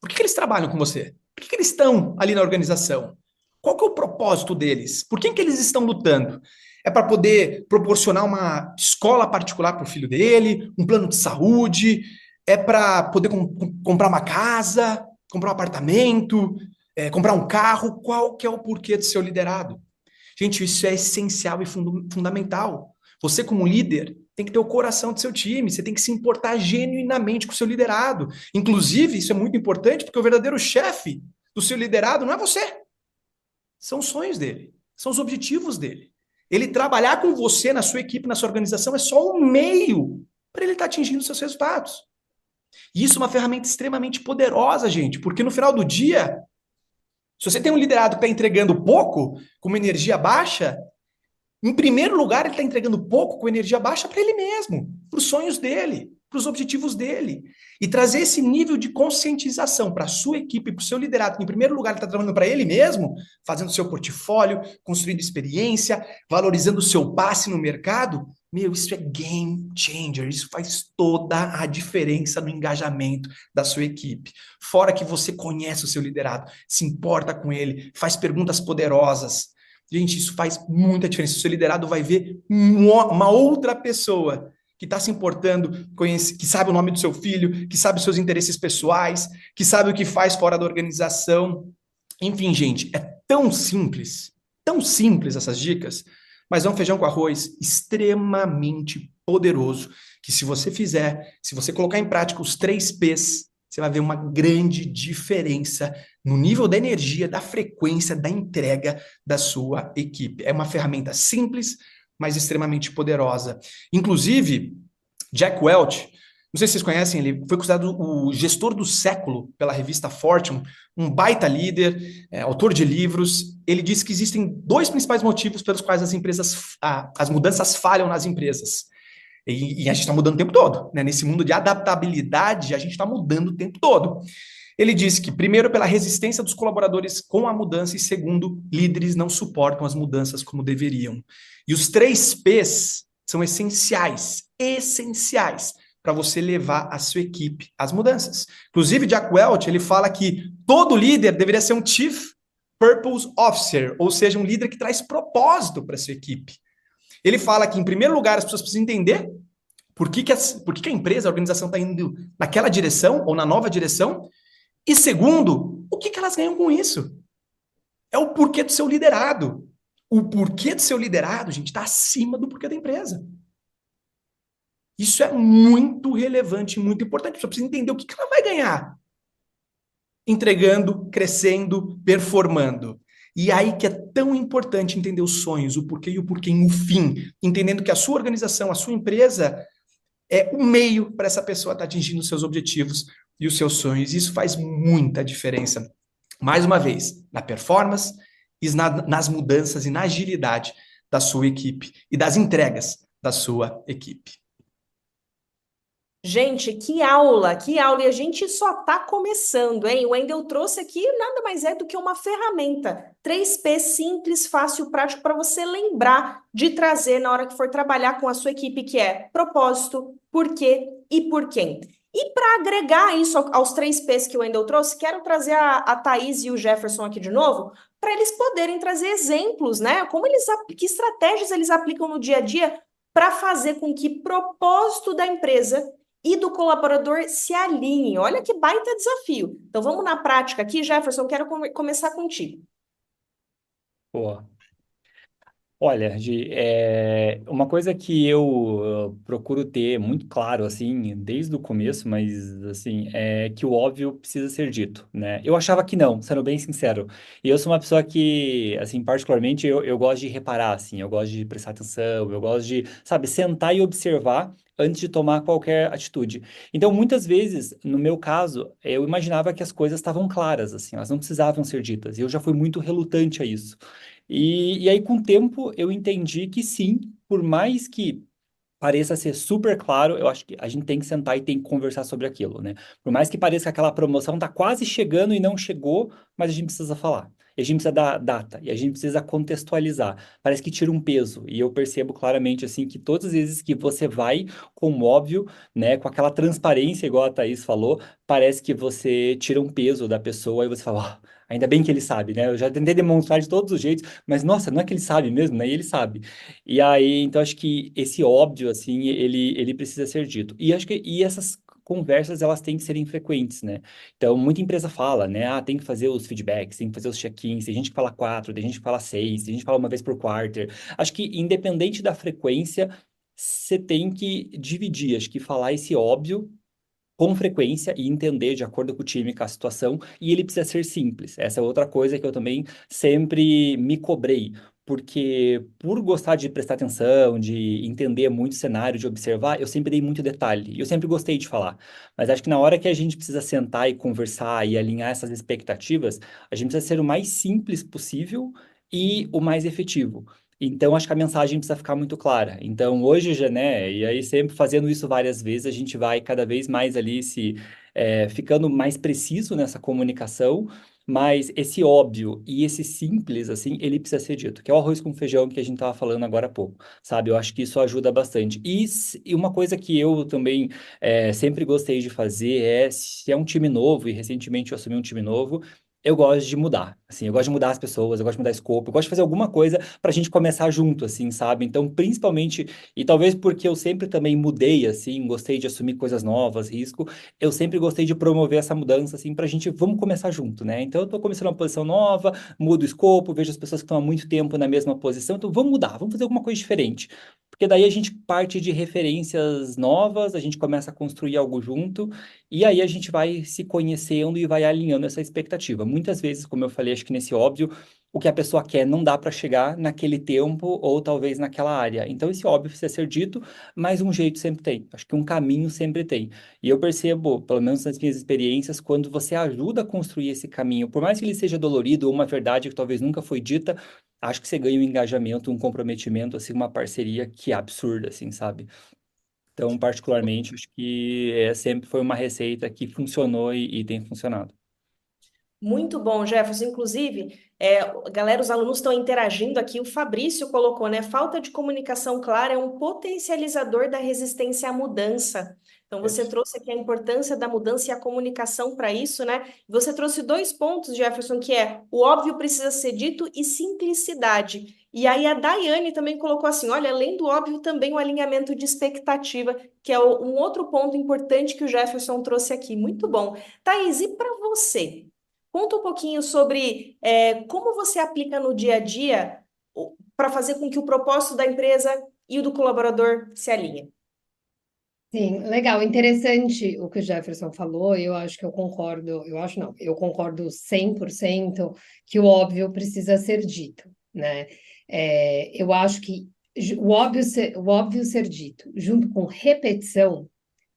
Por que, que eles trabalham com você? Por que, que eles estão ali na organização? Qual que é o propósito deles? Por que, que eles estão lutando? É para poder proporcionar uma escola particular para o filho dele, um plano de saúde, é para poder com, comprar uma casa, comprar um apartamento, é, comprar um carro, qual que é o porquê do seu liderado? Gente, isso é essencial e fund fundamental. Você, como líder, tem que ter o coração do seu time, você tem que se importar genuinamente com o seu liderado. Inclusive, isso é muito importante, porque o verdadeiro chefe do seu liderado não é você. São os sonhos dele, são os objetivos dele. Ele trabalhar com você na sua equipe, na sua organização, é só um meio para ele estar tá atingindo seus resultados. E isso é uma ferramenta extremamente poderosa, gente, porque no final do dia, se você tem um liderado que está entregando pouco, com uma energia baixa, em primeiro lugar, ele está entregando pouco com energia baixa para ele mesmo, para os sonhos dele, para os objetivos dele. E trazer esse nível de conscientização para a sua equipe, para o seu liderado, em primeiro lugar ele está trabalhando para ele mesmo, fazendo seu portfólio, construindo experiência, valorizando o seu passe no mercado, meu, isso é game changer, isso faz toda a diferença no engajamento da sua equipe. Fora que você conhece o seu liderado, se importa com ele, faz perguntas poderosas. Gente, isso faz muita diferença. O seu liderado vai ver uma outra pessoa que está se importando, conhece, que sabe o nome do seu filho, que sabe os seus interesses pessoais, que sabe o que faz fora da organização. Enfim, gente, é tão simples, tão simples essas dicas, mas é um feijão com arroz extremamente poderoso, que se você fizer, se você colocar em prática os três P's, você vai ver uma grande diferença no nível da energia, da frequência, da entrega da sua equipe. É uma ferramenta simples, mas extremamente poderosa. Inclusive, Jack Welch, não sei se vocês conhecem, ele foi considerado o gestor do século pela revista Fortune, um baita líder, é, autor de livros. Ele disse que existem dois principais motivos pelos quais as empresas, ah, as mudanças falham nas empresas. E, e a gente está mudando o tempo todo. Né? Nesse mundo de adaptabilidade, a gente está mudando o tempo todo. Ele disse que, primeiro, pela resistência dos colaboradores com a mudança, e segundo, líderes não suportam as mudanças como deveriam. E os três P's são essenciais, essenciais para você levar a sua equipe às mudanças. Inclusive, Jack Welch, ele fala que todo líder deveria ser um chief Purpose Officer, ou seja, um líder que traz propósito para sua equipe. Ele fala que, em primeiro lugar, as pessoas precisam entender por que, que, a, por que, que a empresa, a organização está indo naquela direção ou na nova direção. E segundo, o que, que elas ganham com isso? É o porquê do seu liderado. O porquê do seu liderado, gente, está acima do porquê da empresa. Isso é muito relevante, muito importante. Você precisa entender o que, que ela vai ganhar. Entregando, crescendo, performando. E aí que é tão importante entender os sonhos, o porquê e o porquê o fim, entendendo que a sua organização, a sua empresa é o meio para essa pessoa estar tá atingindo os seus objetivos e os seus sonhos. Isso faz muita diferença. Mais uma vez, na performance, nas mudanças e na agilidade da sua equipe e das entregas da sua equipe. Gente, que aula, que aula! E a gente só está começando, hein? O Wendel trouxe aqui nada mais é do que uma ferramenta 3P simples, fácil, prático para você lembrar de trazer na hora que for trabalhar com a sua equipe, que é propósito, porquê e por quem. E para agregar isso aos três P's que o Wendel trouxe, quero trazer a, a Thaís e o Jefferson aqui de novo, para eles poderem trazer exemplos, né? Como eles que estratégias eles aplicam no dia a dia para fazer com que propósito da empresa e do colaborador se alinhem. Olha que baita desafio. Então vamos na prática aqui, Jefferson, quero come começar contigo. Boa. Olha, é, uma coisa que eu uh, procuro ter muito claro, assim, desde o começo, mas, assim, é que o óbvio precisa ser dito, né? Eu achava que não, sendo bem sincero. E eu sou uma pessoa que, assim, particularmente, eu, eu gosto de reparar, assim, eu gosto de prestar atenção, eu gosto de, sabe, sentar e observar antes de tomar qualquer atitude. Então, muitas vezes, no meu caso, eu imaginava que as coisas estavam claras, assim, elas não precisavam ser ditas. E eu já fui muito relutante a isso. E, e aí, com o tempo, eu entendi que sim, por mais que pareça ser super claro, eu acho que a gente tem que sentar e tem que conversar sobre aquilo, né? Por mais que pareça que aquela promoção está quase chegando e não chegou, mas a gente precisa falar. E a gente precisa dar data, e a gente precisa contextualizar. Parece que tira um peso. E eu percebo claramente, assim, que todas as vezes que você vai com óbvio, né, com aquela transparência, igual a Thaís falou, parece que você tira um peso da pessoa e você fala, oh, Ainda bem que ele sabe, né? Eu já tentei demonstrar de todos os jeitos, mas nossa, não é que ele sabe mesmo, né? E ele sabe. E aí, então acho que esse óbvio, assim, ele, ele precisa ser dito. E acho que e essas conversas elas têm que serem frequentes, né? Então, muita empresa fala, né? Ah, tem que fazer os feedbacks, tem que fazer os check-ins, tem gente que fala quatro, tem gente que fala seis, tem gente que fala uma vez por quarter. Acho que independente da frequência, você tem que dividir, acho que falar esse óbvio com frequência e entender de acordo com o time, com a situação, e ele precisa ser simples. Essa é outra coisa que eu também sempre me cobrei, porque por gostar de prestar atenção, de entender muito o cenário, de observar, eu sempre dei muito detalhe, e eu sempre gostei de falar. Mas acho que na hora que a gente precisa sentar e conversar e alinhar essas expectativas, a gente precisa ser o mais simples possível e o mais efetivo. Então, acho que a mensagem precisa ficar muito clara. Então, hoje, já, né, e aí sempre fazendo isso várias vezes, a gente vai cada vez mais ali se é, ficando mais preciso nessa comunicação, mas esse óbvio e esse simples, assim, ele precisa ser dito, que é o arroz com feijão que a gente estava falando agora há pouco, sabe? Eu acho que isso ajuda bastante. E, e uma coisa que eu também é, sempre gostei de fazer é, se é um time novo, e recentemente eu assumi um time novo, eu gosto de mudar, assim, eu gosto de mudar as pessoas, eu gosto de mudar escopo, eu gosto de fazer alguma coisa para a gente começar junto, assim, sabe? Então, principalmente, e talvez porque eu sempre também mudei, assim, gostei de assumir coisas novas, risco, eu sempre gostei de promover essa mudança, assim, para a gente, vamos começar junto, né? Então, eu estou começando uma posição nova, mudo o escopo, vejo as pessoas que estão há muito tempo na mesma posição, então vamos mudar, vamos fazer alguma coisa diferente. Porque daí a gente parte de referências novas, a gente começa a construir algo junto, e aí a gente vai se conhecendo e vai alinhando essa expectativa. Muitas vezes, como eu falei, que nesse óbvio, o que a pessoa quer não dá para chegar naquele tempo ou talvez naquela área. Então, esse óbvio precisa ser dito, mas um jeito sempre tem. Acho que um caminho sempre tem. E eu percebo, pelo menos nas minhas experiências, quando você ajuda a construir esse caminho, por mais que ele seja dolorido ou uma verdade que talvez nunca foi dita, acho que você ganha um engajamento, um comprometimento, assim, uma parceria que é absurda, assim, sabe? Então, particularmente, acho que é, sempre foi uma receita que funcionou e, e tem funcionado. Muito bom, Jefferson. Inclusive, é, galera, os alunos estão interagindo aqui. O Fabrício colocou, né? Falta de comunicação clara é um potencializador da resistência à mudança. Então, você Isso. trouxe aqui a importância da mudança e a comunicação para isso, né? Você trouxe dois pontos, Jefferson, que é o óbvio precisa ser dito e simplicidade. E aí a Daiane também colocou assim: olha, além do óbvio, também o alinhamento de expectativa, que é um outro ponto importante que o Jefferson trouxe aqui. Muito bom. Thaís, e para você? Conta um pouquinho sobre é, como você aplica no dia a dia para fazer com que o propósito da empresa e o do colaborador se alinhem. Sim, legal, interessante o que o Jefferson falou, eu acho que eu concordo, eu acho não, eu concordo 100% que o óbvio precisa ser dito, né? É, eu acho que o óbvio, ser, o óbvio ser dito, junto com repetição,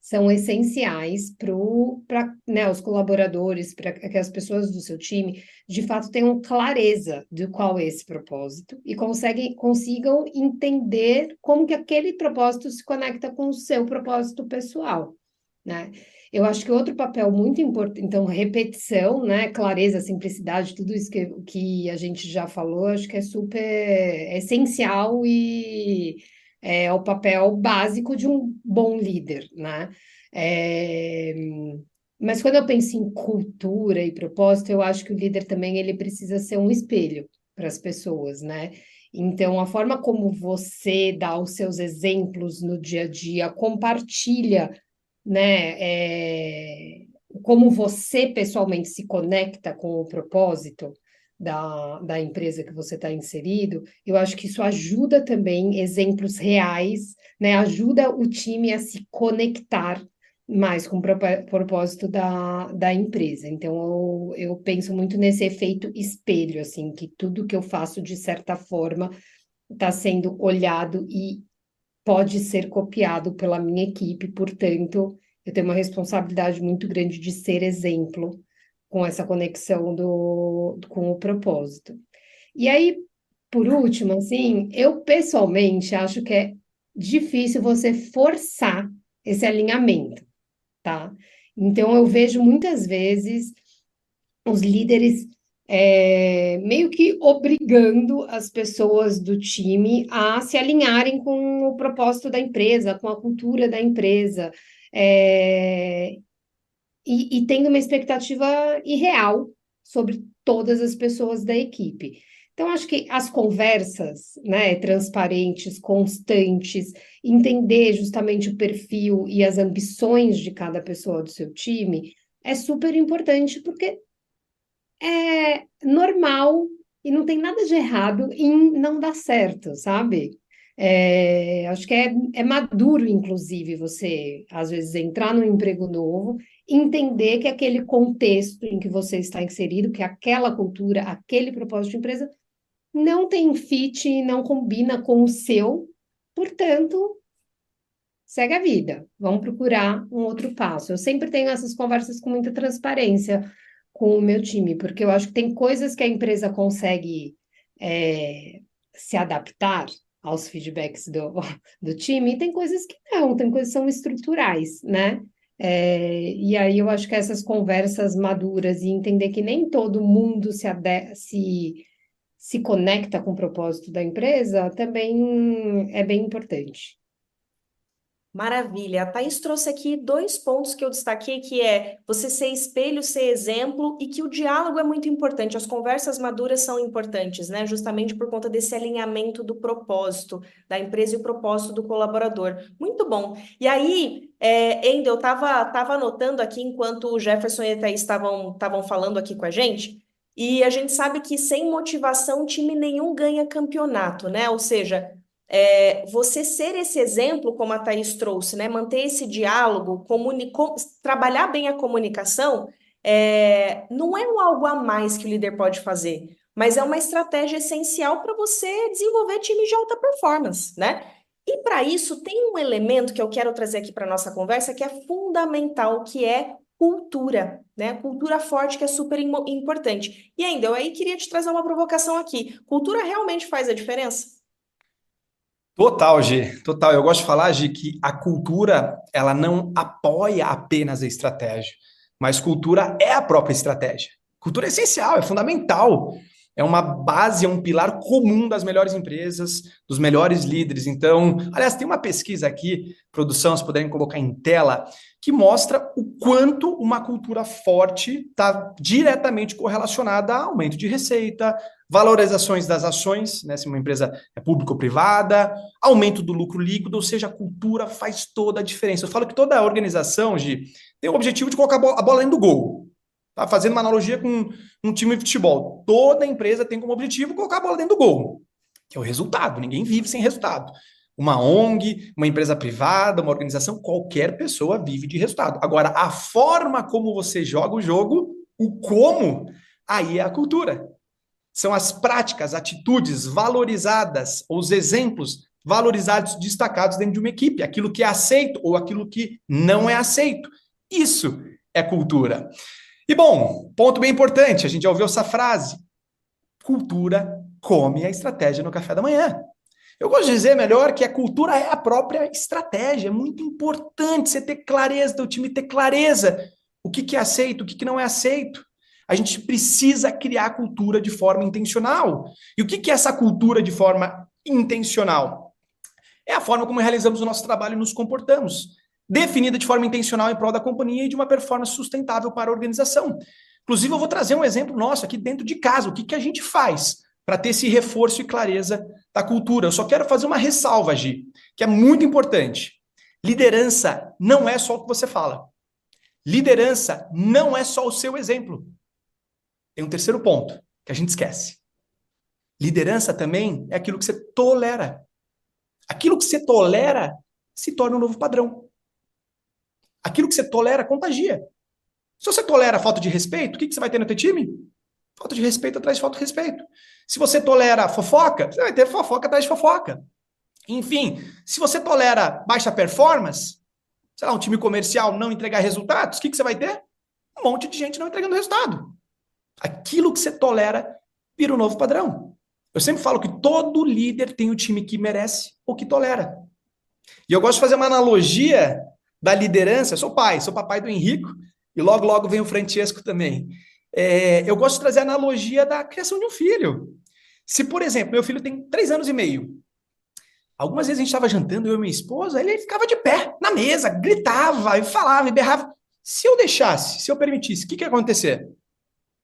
são essenciais para né, os colaboradores, para que as pessoas do seu time, de fato, tenham clareza de qual é esse propósito e conseguem, consigam entender como que aquele propósito se conecta com o seu propósito pessoal, né? Eu acho que outro papel muito importante, então, repetição, né, clareza, simplicidade, tudo isso que, que a gente já falou, acho que é super é essencial e é o papel básico de um bom líder, né? É... Mas quando eu penso em cultura e propósito, eu acho que o líder também ele precisa ser um espelho para as pessoas, né? Então, a forma como você dá os seus exemplos no dia a dia, compartilha, né? É... Como você pessoalmente se conecta com o propósito, da, da empresa que você está inserido, eu acho que isso ajuda também, exemplos reais, né? Ajuda o time a se conectar mais com o propósito da, da empresa. Então, eu, eu penso muito nesse efeito espelho, assim, que tudo que eu faço, de certa forma, está sendo olhado e pode ser copiado pela minha equipe, portanto, eu tenho uma responsabilidade muito grande de ser exemplo com essa conexão do, com o propósito. E aí, por último, assim, eu pessoalmente acho que é difícil você forçar esse alinhamento, tá? Então, eu vejo muitas vezes os líderes é, meio que obrigando as pessoas do time a se alinharem com o propósito da empresa, com a cultura da empresa. É, e, e tendo uma expectativa irreal sobre todas as pessoas da equipe. Então, acho que as conversas, né, transparentes, constantes, entender justamente o perfil e as ambições de cada pessoa do seu time é super importante, porque é normal e não tem nada de errado em não dar certo, sabe? É, acho que é, é maduro, inclusive, você, às vezes, entrar num emprego novo entender que aquele contexto em que você está inserido, que aquela cultura, aquele propósito de empresa não tem fit, não combina com o seu, portanto, segue a vida, vamos procurar um outro passo. Eu sempre tenho essas conversas com muita transparência com o meu time, porque eu acho que tem coisas que a empresa consegue é, se adaptar aos feedbacks do, do time, e tem coisas que não, tem coisas que são estruturais, né? É, e aí eu acho que essas conversas maduras e entender que nem todo mundo se, se, se conecta com o propósito da empresa também é bem importante. Maravilha. A Thaís trouxe aqui dois pontos que eu destaquei, que é você ser espelho, ser exemplo, e que o diálogo é muito importante, as conversas maduras são importantes, né? Justamente por conta desse alinhamento do propósito da empresa e o propósito do colaborador. Muito bom. E aí, é, eu estava tava anotando aqui enquanto o Jefferson e a Thaís estavam falando aqui com a gente, e a gente sabe que sem motivação time nenhum ganha campeonato, né? Ou seja, é, você ser esse exemplo, como a Thaís trouxe, né? Manter esse diálogo, trabalhar bem a comunicação, é, não é um algo a mais que o líder pode fazer, mas é uma estratégia essencial para você desenvolver times de alta performance, né? E para isso tem um elemento que eu quero trazer aqui para nossa conversa que é fundamental, que é cultura, né? Cultura forte que é super importante. E ainda, eu aí queria te trazer uma provocação aqui. Cultura realmente faz a diferença? Total, G, total. Eu gosto de falar, G, que a cultura, ela não apoia apenas a estratégia, mas cultura é a própria estratégia. Cultura é essencial, é fundamental. É uma base, é um pilar comum das melhores empresas, dos melhores líderes. Então, aliás, tem uma pesquisa aqui, produção, se puderem colocar em tela, que mostra o quanto uma cultura forte está diretamente correlacionada a aumento de receita, valorizações das ações, né, se uma empresa é pública ou privada, aumento do lucro líquido, ou seja, a cultura faz toda a diferença. Eu falo que toda organização, Gi, tem o objetivo de colocar a bola dentro do gol. Tá fazendo uma analogia com um time de futebol. Toda empresa tem como objetivo colocar a bola dentro do gol, que é o resultado. Ninguém vive sem resultado. Uma ONG, uma empresa privada, uma organização, qualquer pessoa vive de resultado. Agora, a forma como você joga o jogo, o como, aí é a cultura. São as práticas, atitudes valorizadas, os exemplos valorizados, destacados dentro de uma equipe, aquilo que é aceito ou aquilo que não é aceito. Isso é cultura. E bom, ponto bem importante, a gente já ouviu essa frase: cultura come a estratégia no café da manhã. Eu gosto de dizer melhor que a cultura é a própria estratégia. É muito importante você ter clareza do time, ter clareza o que, que é aceito, o que, que não é aceito. A gente precisa criar a cultura de forma intencional. E o que, que é essa cultura de forma intencional? É a forma como realizamos o nosso trabalho e nos comportamos definida de forma intencional em prol da companhia e de uma performance sustentável para a organização. Inclusive, eu vou trazer um exemplo nosso aqui dentro de casa. O que, que a gente faz para ter esse reforço e clareza da cultura? Eu só quero fazer uma ressalva, Gi, que é muito importante. Liderança não é só o que você fala. Liderança não é só o seu exemplo. Tem um terceiro ponto que a gente esquece. Liderança também é aquilo que você tolera. Aquilo que você tolera se torna um novo padrão. Aquilo que você tolera contagia. Se você tolera falta de respeito, o que, que você vai ter no teu time? Falta de respeito atrás de falta de respeito. Se você tolera fofoca, você vai ter fofoca atrás de fofoca. Enfim, se você tolera baixa performance, sei lá, um time comercial não entregar resultados, o que, que você vai ter? Um monte de gente não entregando resultado. Aquilo que você tolera vira um novo padrão. Eu sempre falo que todo líder tem o time que merece ou que tolera. E eu gosto de fazer uma analogia da liderança. Eu sou pai, sou papai do Henrico, e logo, logo vem o Francesco também. É, eu gosto de trazer a analogia da criação de um filho. Se, por exemplo, meu filho tem três anos e meio, algumas vezes a gente estava jantando, eu e minha esposa, ele ficava de pé na mesa, gritava, e falava, e berrava. Se eu deixasse, se eu permitisse, o que, que ia acontecer?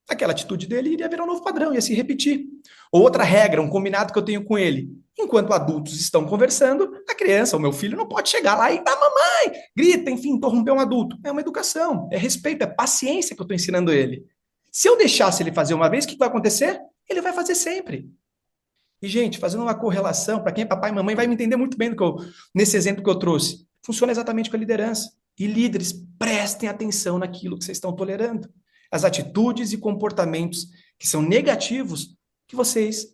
Aquela atitude dele iria virar um novo padrão, ia se repetir. Outra regra, um combinado que eu tenho com ele. Enquanto adultos estão conversando, a criança, o meu filho, não pode chegar lá e dar mamãe, grita, enfim, interromper um adulto. É uma educação, é respeito, é paciência que eu estou ensinando ele. Se eu deixasse ele fazer uma vez, o que vai acontecer? Ele vai fazer sempre. E, gente, fazendo uma correlação, para quem é papai e mamãe, vai me entender muito bem eu, nesse exemplo que eu trouxe. Funciona exatamente com a liderança. E líderes, prestem atenção naquilo que vocês estão tolerando. As atitudes e comportamentos que são negativos que vocês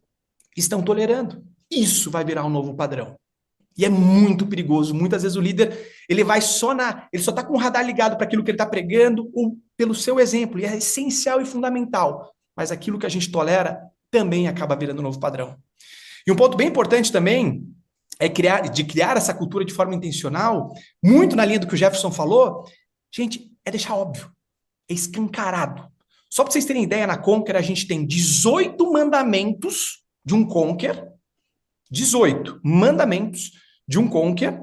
estão tolerando. Isso vai virar um novo padrão. E é muito perigoso. Muitas vezes o líder, ele vai só na, ele só está com o radar ligado para aquilo que ele está pregando ou pelo seu exemplo, e é essencial e fundamental. Mas aquilo que a gente tolera também acaba virando um novo padrão. E um ponto bem importante também é criar, de criar essa cultura de forma intencional, muito na linha do que o Jefferson falou, gente, é deixar óbvio, escancarado. Só para vocês terem ideia, na Conquer a gente tem 18 mandamentos de um Conquer, 18 mandamentos de um Conquer,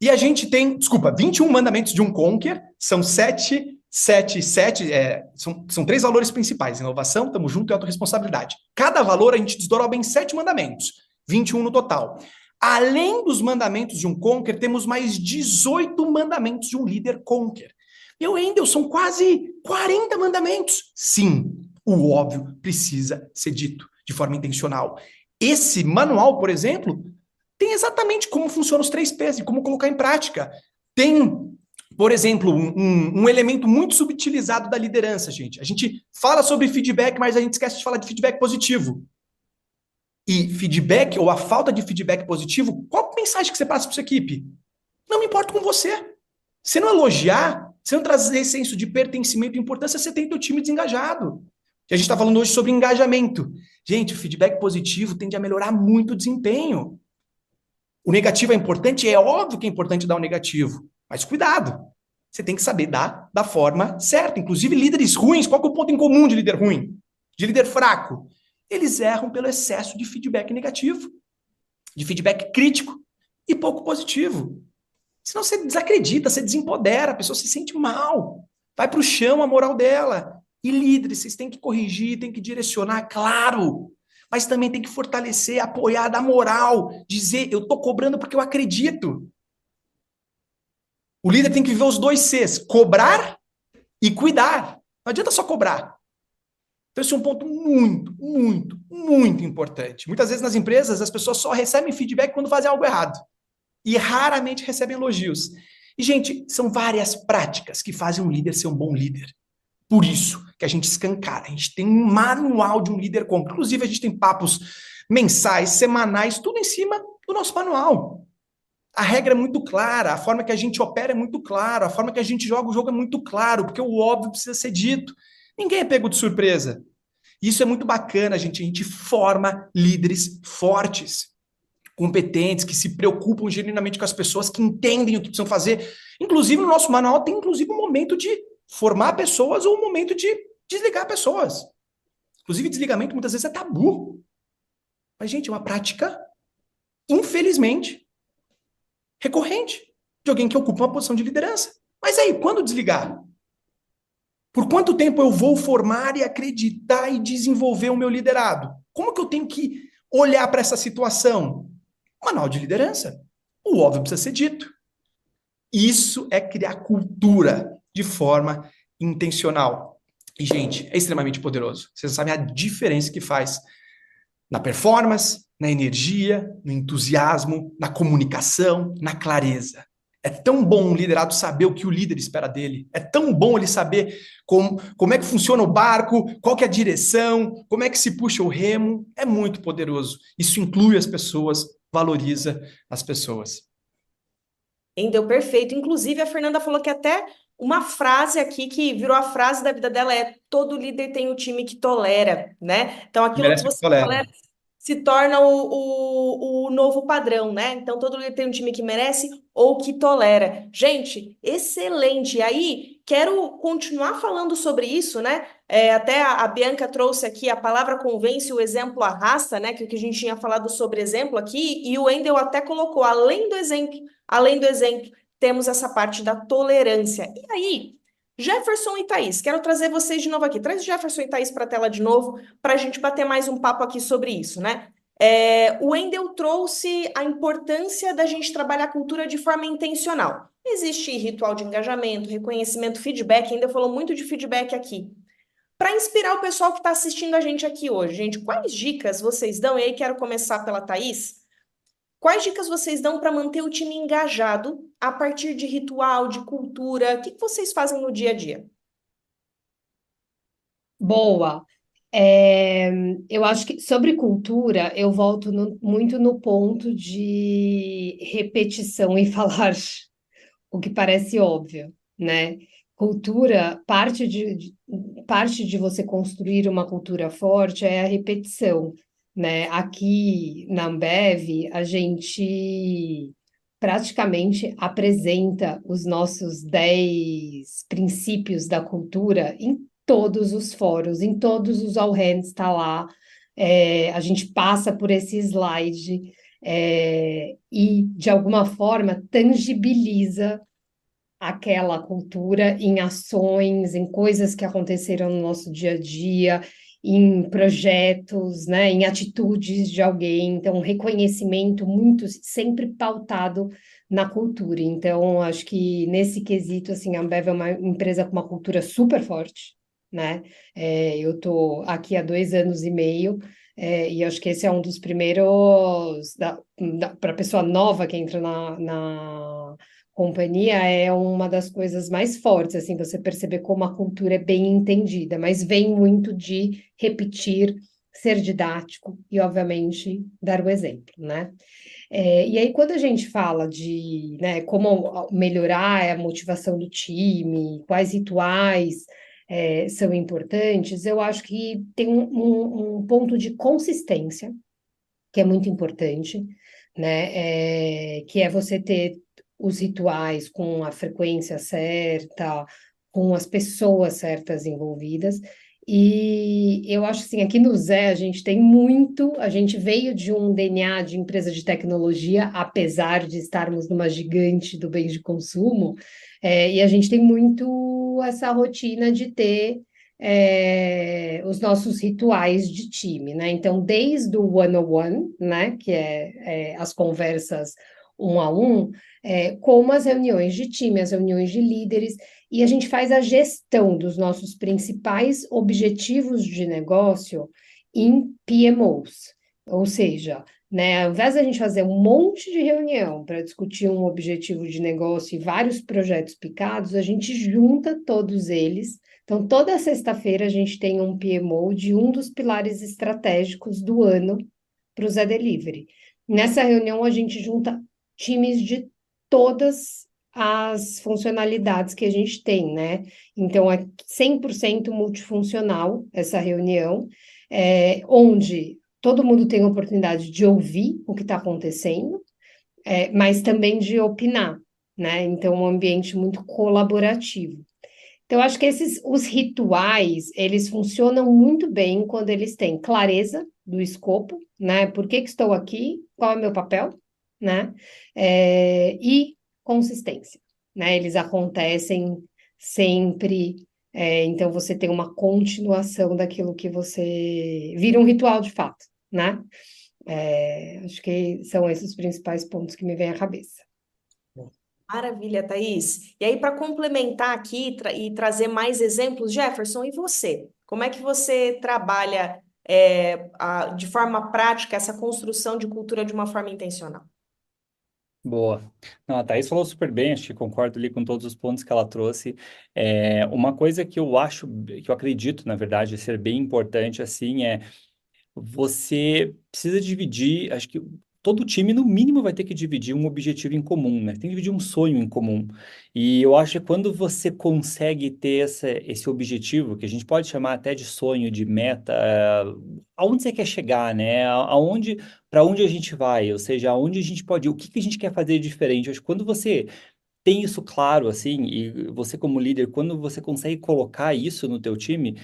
e a gente tem, desculpa, 21 mandamentos de um Conquer, são 7, 7, 7, é, são, são três valores principais: inovação, tamo junto e autorresponsabilidade. Cada valor a gente desdobrou bem sete mandamentos, 21 no total. Além dos mandamentos de um Conquer, temos mais 18 mandamentos de um líder Conquer. Eu ainda são quase 40 mandamentos. Sim, o óbvio precisa ser dito de forma intencional. Esse manual, por exemplo, tem exatamente como funcionam os três P's e como colocar em prática. Tem, por exemplo, um, um, elemento muito subutilizado da liderança, gente. A gente fala sobre feedback, mas a gente esquece de falar de feedback positivo. E feedback, ou a falta de feedback positivo, qual mensagem que você passa para sua equipe? Não me importo com você. Se não elogiar, se não trazer senso de pertencimento e importância, você tem teu time desengajado. E a gente está falando hoje sobre engajamento. Gente, o feedback positivo tende a melhorar muito o desempenho. O negativo é importante? É óbvio que é importante dar o negativo. Mas cuidado. Você tem que saber dar da forma certa. Inclusive, líderes ruins, qual é o ponto em comum de líder ruim? De líder fraco? Eles erram pelo excesso de feedback negativo, de feedback crítico e pouco positivo. Senão você desacredita, você desempodera, a pessoa se sente mal, vai para o chão a moral dela. E líderes, vocês têm que corrigir, têm que direcionar, claro, mas também tem que fortalecer, apoiar, dar moral, dizer, eu estou cobrando porque eu acredito. O líder tem que viver os dois Cs, cobrar e cuidar. Não adianta só cobrar. Então, esse é um ponto muito, muito, muito importante. Muitas vezes nas empresas, as pessoas só recebem feedback quando fazem algo errado. E raramente recebem elogios. E, gente, são várias práticas que fazem um líder ser um bom líder. Por isso que a gente escancara. A gente tem um manual de um líder com. Inclusive, a gente tem papos mensais, semanais, tudo em cima do nosso manual. A regra é muito clara, a forma que a gente opera é muito clara, a forma que a gente joga o jogo é muito claro, porque o óbvio precisa ser dito. Ninguém é pego de surpresa. Isso é muito bacana, gente. A gente forma líderes fortes, competentes, que se preocupam genuinamente com as pessoas, que entendem o que precisam fazer. Inclusive, no nosso manual tem inclusive um momento de formar pessoas ou um momento de desligar pessoas. Inclusive, desligamento muitas vezes é tabu. Mas, gente, é uma prática, infelizmente, recorrente de alguém que ocupa uma posição de liderança. Mas aí, quando desligar? Por quanto tempo eu vou formar e acreditar e desenvolver o meu liderado? Como que eu tenho que olhar para essa situação? Manual de liderança. O óbvio precisa ser dito. Isso é criar cultura de forma intencional. E, gente, é extremamente poderoso. Vocês sabem a diferença que faz na performance, na energia, no entusiasmo, na comunicação, na clareza. É tão bom um liderado saber o que o líder espera dele. É tão bom ele saber como, como é que funciona o barco, qual que é a direção, como é que se puxa o remo. É muito poderoso. Isso inclui as pessoas, valoriza as pessoas. Entendeu? Perfeito. Inclusive, a Fernanda falou que até uma frase aqui que virou a frase da vida dela é todo líder tem o um time que tolera, né? Então, aquilo Merece que você tolera. tolera se torna o, o, o, novo padrão, né? Então, todo líder tem um time que merece ou que tolera. Gente, excelente. E aí, quero continuar falando sobre isso, né? É, até a, a, Bianca trouxe aqui a palavra convence, o exemplo arrasta, né? Que, que a gente tinha falado sobre exemplo aqui, e o Wendel até colocou, além do exemplo, além do exemplo, temos essa parte da tolerância. E aí, Jefferson e Thaís, quero trazer vocês de novo aqui. Traz Jefferson e Thaís para a tela de novo, para a gente bater mais um papo aqui sobre isso, né? É, o Wendel trouxe a importância da gente trabalhar a cultura de forma intencional. Existe ritual de engajamento, reconhecimento, feedback, ainda falou muito de feedback aqui. Para inspirar o pessoal que está assistindo a gente aqui hoje, gente, quais dicas vocês dão? E aí quero começar pela Thaís Quais dicas vocês dão para manter o time engajado a partir de ritual, de cultura? O que vocês fazem no dia a dia? Boa. É, eu acho que sobre cultura, eu volto no, muito no ponto de repetição e falar o que parece óbvio, né? Cultura, parte de, de, parte de você construir uma cultura forte é a repetição. Né? Aqui na Ambev, a gente praticamente apresenta os nossos 10 princípios da cultura em todos os fóruns, em todos os all hands está lá. É, a gente passa por esse slide é, e, de alguma forma, tangibiliza aquela cultura em ações, em coisas que aconteceram no nosso dia a dia, em projetos, né, em atitudes de alguém, então um reconhecimento muito sempre pautado na cultura. Então, acho que nesse quesito, assim, a Ambev é uma empresa com uma cultura super forte, né? É, eu estou aqui há dois anos e meio, é, e acho que esse é um dos primeiros para a pessoa nova que entra na, na companhia é uma das coisas mais fortes, assim, você perceber como a cultura é bem entendida, mas vem muito de repetir, ser didático e, obviamente, dar o exemplo, né? É, e aí, quando a gente fala de né, como melhorar a motivação do time, quais rituais é, são importantes, eu acho que tem um, um, ponto de consistência, que é muito importante, né? É, que é você ter os rituais com a frequência certa, com as pessoas certas envolvidas, E eu acho assim, aqui no Zé a gente tem muito, a gente veio de um DNA de empresa de tecnologia, apesar de estarmos numa gigante do bem de consumo, é, e a gente tem muito essa rotina de ter é, os nossos rituais de time, né? Então, desde o one-on-one, né, que é, é, as conversas um a um, é, como as reuniões de time, as reuniões de líderes, e a gente faz a gestão dos nossos principais objetivos de negócio em PMOs, ou seja, né, ao invés da gente fazer um monte de reunião para discutir um objetivo de negócio e vários projetos picados, a gente junta todos eles. Então, toda sexta-feira a gente tem um PMO de um dos pilares estratégicos do ano para o Zé Delivery. Nessa reunião, a gente junta times de todas as funcionalidades que a gente tem, né? Então, é 100% multifuncional essa reunião, é, onde todo mundo tem a oportunidade de ouvir o que está acontecendo, é, mas também de opinar, né? Então, um ambiente muito colaborativo. Então, acho que esses os rituais, eles funcionam muito bem quando eles têm clareza do escopo, né? Por que, que estou aqui? Qual é o meu papel? Né? É, e consistência, né? Eles acontecem sempre, é, então você tem uma continuação daquilo que você vira um ritual de fato, né? É, acho que são esses os principais pontos que me vêm à cabeça. Maravilha, Thaís. E aí, para complementar aqui tra e trazer mais exemplos, Jefferson, e você? Como é que você trabalha é, a, de forma prática essa construção de cultura de uma forma intencional? Boa. Não, a Thaís falou super bem, acho que concordo ali com todos os pontos que ela trouxe. É, uma coisa que eu acho, que eu acredito, na verdade, ser bem importante, assim, é você precisa dividir, acho que todo time, no mínimo, vai ter que dividir um objetivo em comum, né? Tem que dividir um sonho em comum. E eu acho que quando você consegue ter essa, esse objetivo, que a gente pode chamar até de sonho, de meta, uh, aonde você quer chegar, né? Aonde, para onde a gente vai, ou seja, aonde a gente pode ir, o que, que a gente quer fazer diferente. Eu acho que quando você tem isso claro, assim, e você como líder, quando você consegue colocar isso no teu time,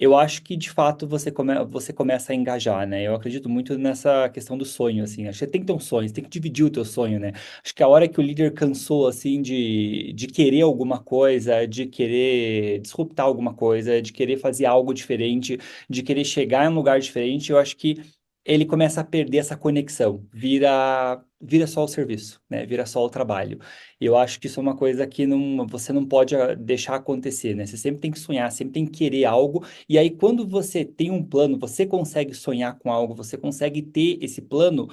eu acho que de fato você, come, você começa a engajar, né? Eu acredito muito nessa questão do sonho, assim. Acho que tem que ter um sonho, você tem que dividir o teu sonho, né? Acho que a hora que o líder cansou, assim, de, de querer alguma coisa, de querer disruptar alguma coisa, de querer fazer algo diferente, de querer chegar em um lugar diferente, eu acho que ele começa a perder essa conexão, vira vira só o serviço, né? Vira só o trabalho. Eu acho que isso é uma coisa que não, você não pode ah, deixar acontecer, né? Você sempre tem que sonhar, sempre tem que querer algo. E aí, quando você tem um plano, você consegue sonhar com algo, você consegue ter esse plano,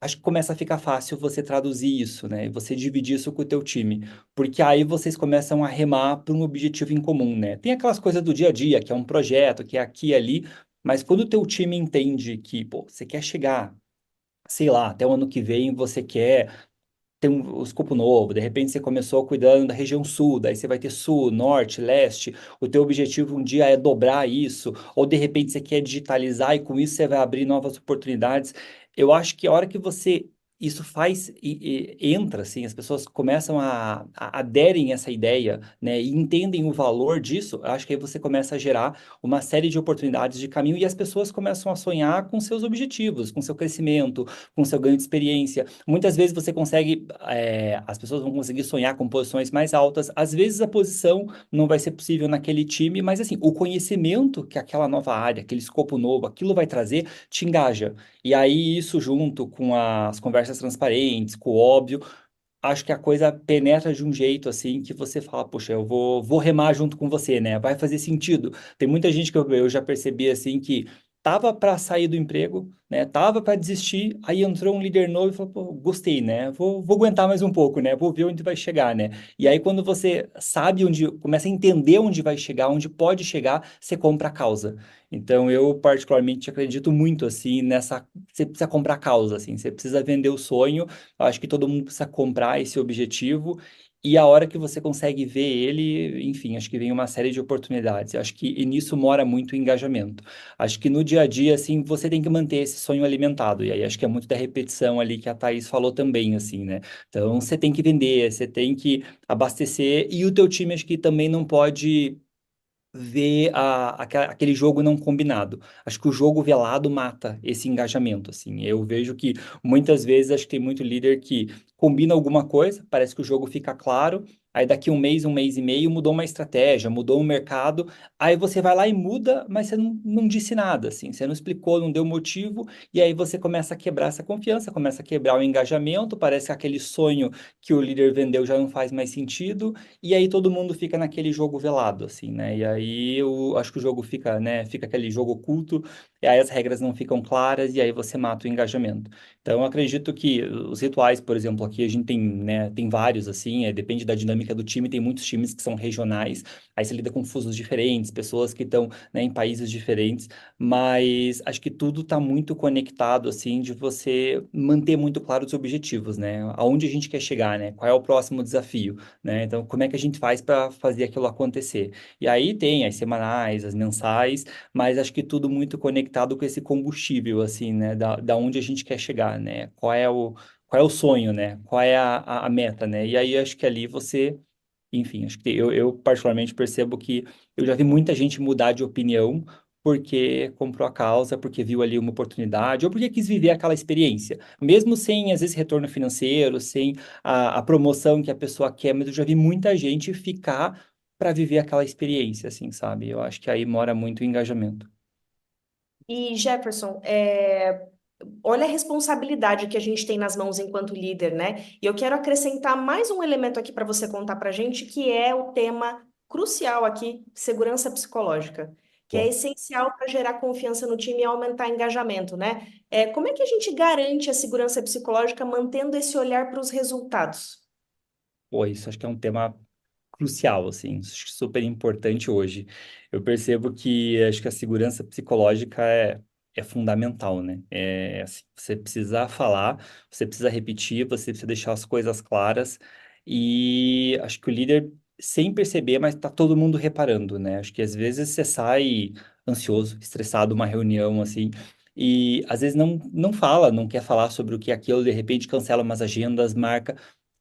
acho que começa a ficar fácil você traduzir isso, né? Você dividir isso com o teu time. Porque aí vocês começam a remar para um objetivo em comum, né? Tem aquelas coisas do dia a dia, que é um projeto, que é aqui e ali, mas quando o teu time entende que, pô, você quer chegar sei lá, até o ano que vem você quer ter um, um escopo novo, de repente você começou cuidando da região sul, daí você vai ter sul, norte, leste, o teu objetivo um dia é dobrar isso, ou de repente você quer digitalizar e com isso você vai abrir novas oportunidades. Eu acho que a hora que você isso faz e, e, entra assim, as pessoas começam a, a aderem a essa ideia, né, e entendem o valor disso. Acho que aí você começa a gerar uma série de oportunidades de caminho e as pessoas começam a sonhar com seus objetivos, com seu crescimento, com seu ganho de experiência. Muitas vezes você consegue, é, as pessoas vão conseguir sonhar com posições mais altas. Às vezes a posição não vai ser possível naquele time, mas assim, o conhecimento que aquela nova área, aquele escopo novo, aquilo vai trazer, te engaja. E aí isso junto com as conversas transparentes, com óbvio, acho que a coisa penetra de um jeito assim que você fala, poxa, eu vou, vou remar junto com você, né? Vai fazer sentido. Tem muita gente que eu, eu já percebi assim que tava para sair do emprego, né? Tava para desistir, aí entrou um líder novo e falou, pô, gostei, né? Vou, vou aguentar mais um pouco, né? Vou ver onde vai chegar, né? E aí quando você sabe onde, começa a entender onde vai chegar, onde pode chegar, você compra a causa. Então eu particularmente acredito muito assim nessa, você precisa comprar a causa, assim, você precisa vender o sonho. Eu acho que todo mundo precisa comprar esse objetivo e a hora que você consegue ver ele, enfim, acho que vem uma série de oportunidades. Acho que e nisso mora muito o engajamento. Acho que no dia a dia, assim, você tem que manter esse sonho alimentado. E aí acho que é muito da repetição ali que a Thaís falou também, assim, né? Então, você tem que vender, você tem que abastecer. E o teu time, acho que também não pode ver a, aquele jogo não combinado. Acho que o jogo velado mata esse engajamento, assim. Eu vejo que muitas vezes acho que tem muito líder que combina alguma coisa, parece que o jogo fica claro, Aí daqui um mês, um mês e meio, mudou uma estratégia, mudou um mercado. Aí você vai lá e muda, mas você não, não disse nada, assim. Você não explicou, não deu motivo. E aí você começa a quebrar essa confiança, começa a quebrar o engajamento. Parece que aquele sonho que o líder vendeu já não faz mais sentido. E aí todo mundo fica naquele jogo velado, assim, né? E aí eu acho que o jogo fica, né? Fica aquele jogo oculto. E aí as regras não ficam claras e aí você mata o engajamento. Então eu acredito que os rituais, por exemplo, aqui a gente tem, né? Tem vários, assim. É, depende da dinâmica do time, tem muitos times que são regionais, aí você lida com fusos diferentes, pessoas que estão né, em países diferentes, mas acho que tudo está muito conectado, assim, de você manter muito claro os objetivos, né? Aonde a gente quer chegar, né? Qual é o próximo desafio, né? Então, como é que a gente faz para fazer aquilo acontecer? E aí tem as semanais, as mensais, mas acho que tudo muito conectado com esse combustível, assim, né? Da, da onde a gente quer chegar, né? Qual é o qual é o sonho, né? Qual é a, a, a meta, né? E aí acho que ali você, enfim, acho que eu, eu particularmente percebo que eu já vi muita gente mudar de opinião porque comprou a causa, porque viu ali uma oportunidade, ou porque quis viver aquela experiência. Mesmo sem, às vezes, retorno financeiro, sem a, a promoção que a pessoa quer, mas eu já vi muita gente ficar para viver aquela experiência, assim, sabe? Eu acho que aí mora muito o engajamento. E Jefferson, é, olha a responsabilidade que a gente tem nas mãos enquanto líder, né? E eu quero acrescentar mais um elemento aqui para você contar para a gente, que é o tema crucial aqui, segurança psicológica, que é essencial para gerar confiança no time e aumentar engajamento, né? É, como é que a gente garante a segurança psicológica mantendo esse olhar para os resultados? Pô, isso acho que é um tema crucial, assim, super importante hoje. Eu percebo que acho que a segurança psicológica é é fundamental, né? É, assim, você precisa falar, você precisa repetir, você precisa deixar as coisas claras. E acho que o líder, sem perceber, mas tá todo mundo reparando, né? Acho que às vezes você sai ansioso, estressado, uma reunião assim, e às vezes não, não fala, não quer falar sobre o que é aquilo, de repente cancela umas agendas, marca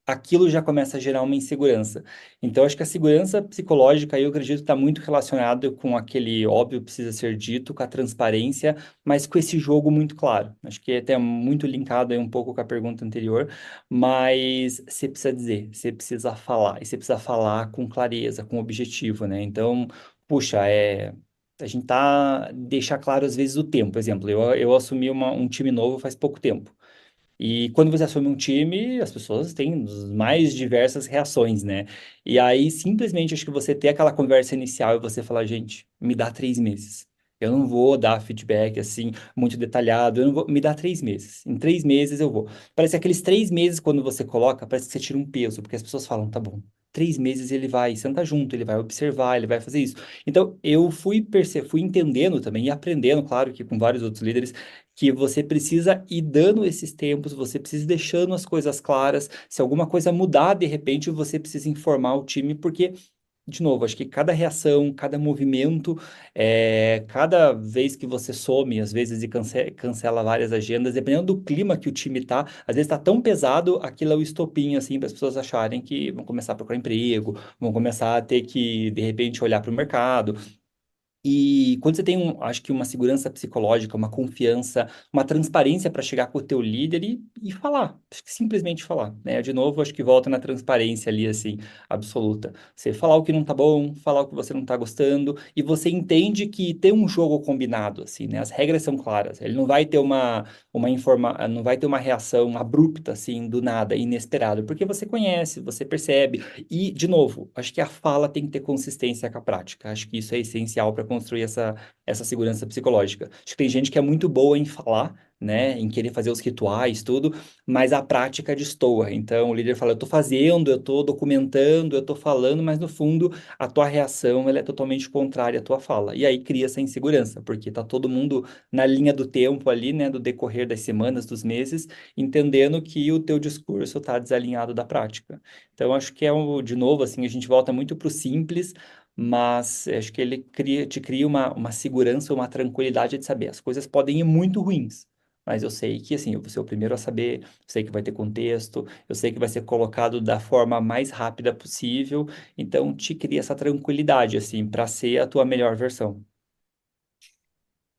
aquilo já começa a gerar uma insegurança. Então, acho que a segurança psicológica, eu acredito, está muito relacionado com aquele óbvio precisa ser dito, com a transparência, mas com esse jogo muito claro. Acho que é até muito linkado aí um pouco com a pergunta anterior, mas você precisa dizer, você precisa falar, e você precisa falar com clareza, com objetivo, né? Então, puxa, é a gente tá deixar claro às vezes o tempo. Por exemplo, eu, eu assumi uma, um time novo faz pouco tempo. E quando você assume um time, as pessoas têm mais diversas reações, né? E aí, simplesmente, acho que você ter aquela conversa inicial e você falar, gente, me dá três meses. Eu não vou dar feedback assim, muito detalhado. Eu não vou. Me dá três meses. Em três meses eu vou. Parece que aqueles três meses, quando você coloca, parece que você tira um peso, porque as pessoas falam, tá bom. Três meses ele vai sentar junto, ele vai observar, ele vai fazer isso. Então, eu fui, perce... fui entendendo também e aprendendo, claro, que com vários outros líderes, que você precisa ir dando esses tempos, você precisa ir deixando as coisas claras. Se alguma coisa mudar, de repente, você precisa informar o time, porque de novo, acho que cada reação, cada movimento, é, cada vez que você some, às vezes, e cancela, várias agendas, dependendo do clima que o time tá, às vezes está tão pesado, aquilo é o estopinho, assim, para as pessoas acharem que vão começar a procurar emprego, vão começar a ter que, de repente, olhar para o mercado. E quando você tem, um, acho que uma segurança psicológica, uma confiança, uma transparência para chegar com o teu líder e, e falar, simplesmente falar, né? De novo, acho que volta na transparência ali, assim, absoluta. Você falar o que não tá bom, falar o que você não tá gostando, e você entende que tem um jogo combinado, assim, né? As regras são claras. Ele não vai ter uma, uma informa, não vai ter uma reação abrupta, assim, do nada, inesperado, porque você conhece, você percebe. E, de novo, acho que a fala tem que ter consistência com a prática. Acho que isso é essencial para construir essa, essa segurança psicológica. Acho que tem gente que é muito boa em falar, né, em querer fazer os rituais, tudo, mas a prática destoa. Então, o líder fala, eu estou fazendo, eu estou documentando, eu estou falando, mas no fundo, a tua reação ela é totalmente contrária à tua fala. E aí cria essa insegurança, porque está todo mundo na linha do tempo ali, né, do decorrer das semanas, dos meses, entendendo que o teu discurso está desalinhado da prática. Então, acho que é, um, de novo, assim, a gente volta muito para o simples, mas acho que ele cria, te cria uma, uma segurança, uma tranquilidade de saber as coisas podem ir muito ruins, mas eu sei que, assim, eu vou ser o primeiro a saber, eu sei que vai ter contexto, eu sei que vai ser colocado da forma mais rápida possível, então te cria essa tranquilidade, assim, para ser a tua melhor versão.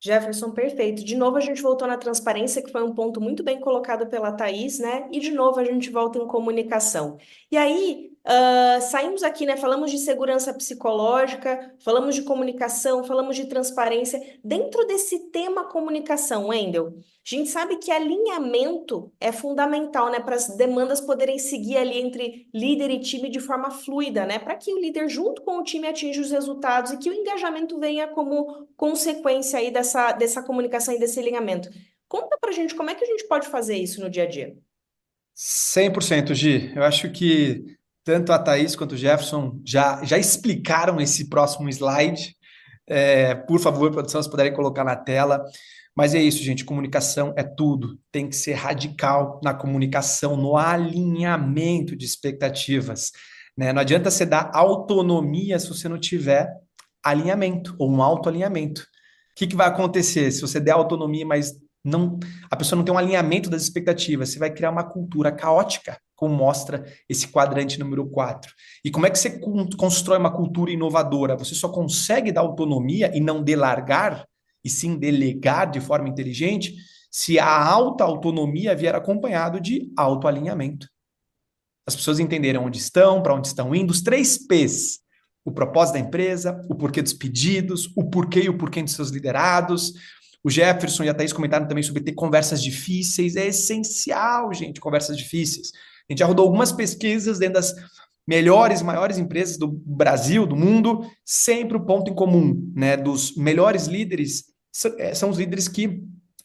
Jefferson, perfeito. De novo, a gente voltou na transparência, que foi um ponto muito bem colocado pela Thaís, né? E de novo, a gente volta em comunicação. E aí, uh, saímos aqui, né? Falamos de segurança psicológica, falamos de comunicação, falamos de transparência. Dentro desse tema comunicação, Wendel, a gente sabe que alinhamento é fundamental, né? Para as demandas poderem seguir ali entre líder e time de forma fluida, né? Para que o líder, junto com o time, atinja os resultados e que o engajamento venha como consequência aí dessa dessa, comunicação e desse alinhamento. Conta pra gente como é que a gente pode fazer isso no dia a dia. 100%, Gi. Eu acho que tanto a Thaís quanto o Jefferson já, já explicaram esse próximo slide. É, por favor, produção, se puderem colocar na tela. Mas é isso, gente. Comunicação é tudo. Tem que ser radical na comunicação, no alinhamento de expectativas. Né? Não adianta você dar autonomia se você não tiver alinhamento ou um autoalinhamento que, que vai acontecer se você der autonomia, mas não a pessoa não tem um alinhamento das expectativas? Você vai criar uma cultura caótica, como mostra esse quadrante número 4. E como é que você constrói uma cultura inovadora? Você só consegue dar autonomia e não delargar, e sim delegar de forma inteligente, se a alta autonomia vier acompanhado de autoalinhamento. As pessoas entenderam onde estão, para onde estão indo, os três P's o propósito da empresa, o porquê dos pedidos, o porquê e o porquê dos seus liderados. O Jefferson e a Thaís comentaram também sobre ter conversas difíceis. É essencial, gente, conversas difíceis. A gente já rodou algumas pesquisas dentro das melhores, maiores empresas do Brasil, do mundo, sempre o ponto em comum, né, dos melhores líderes é, são os líderes que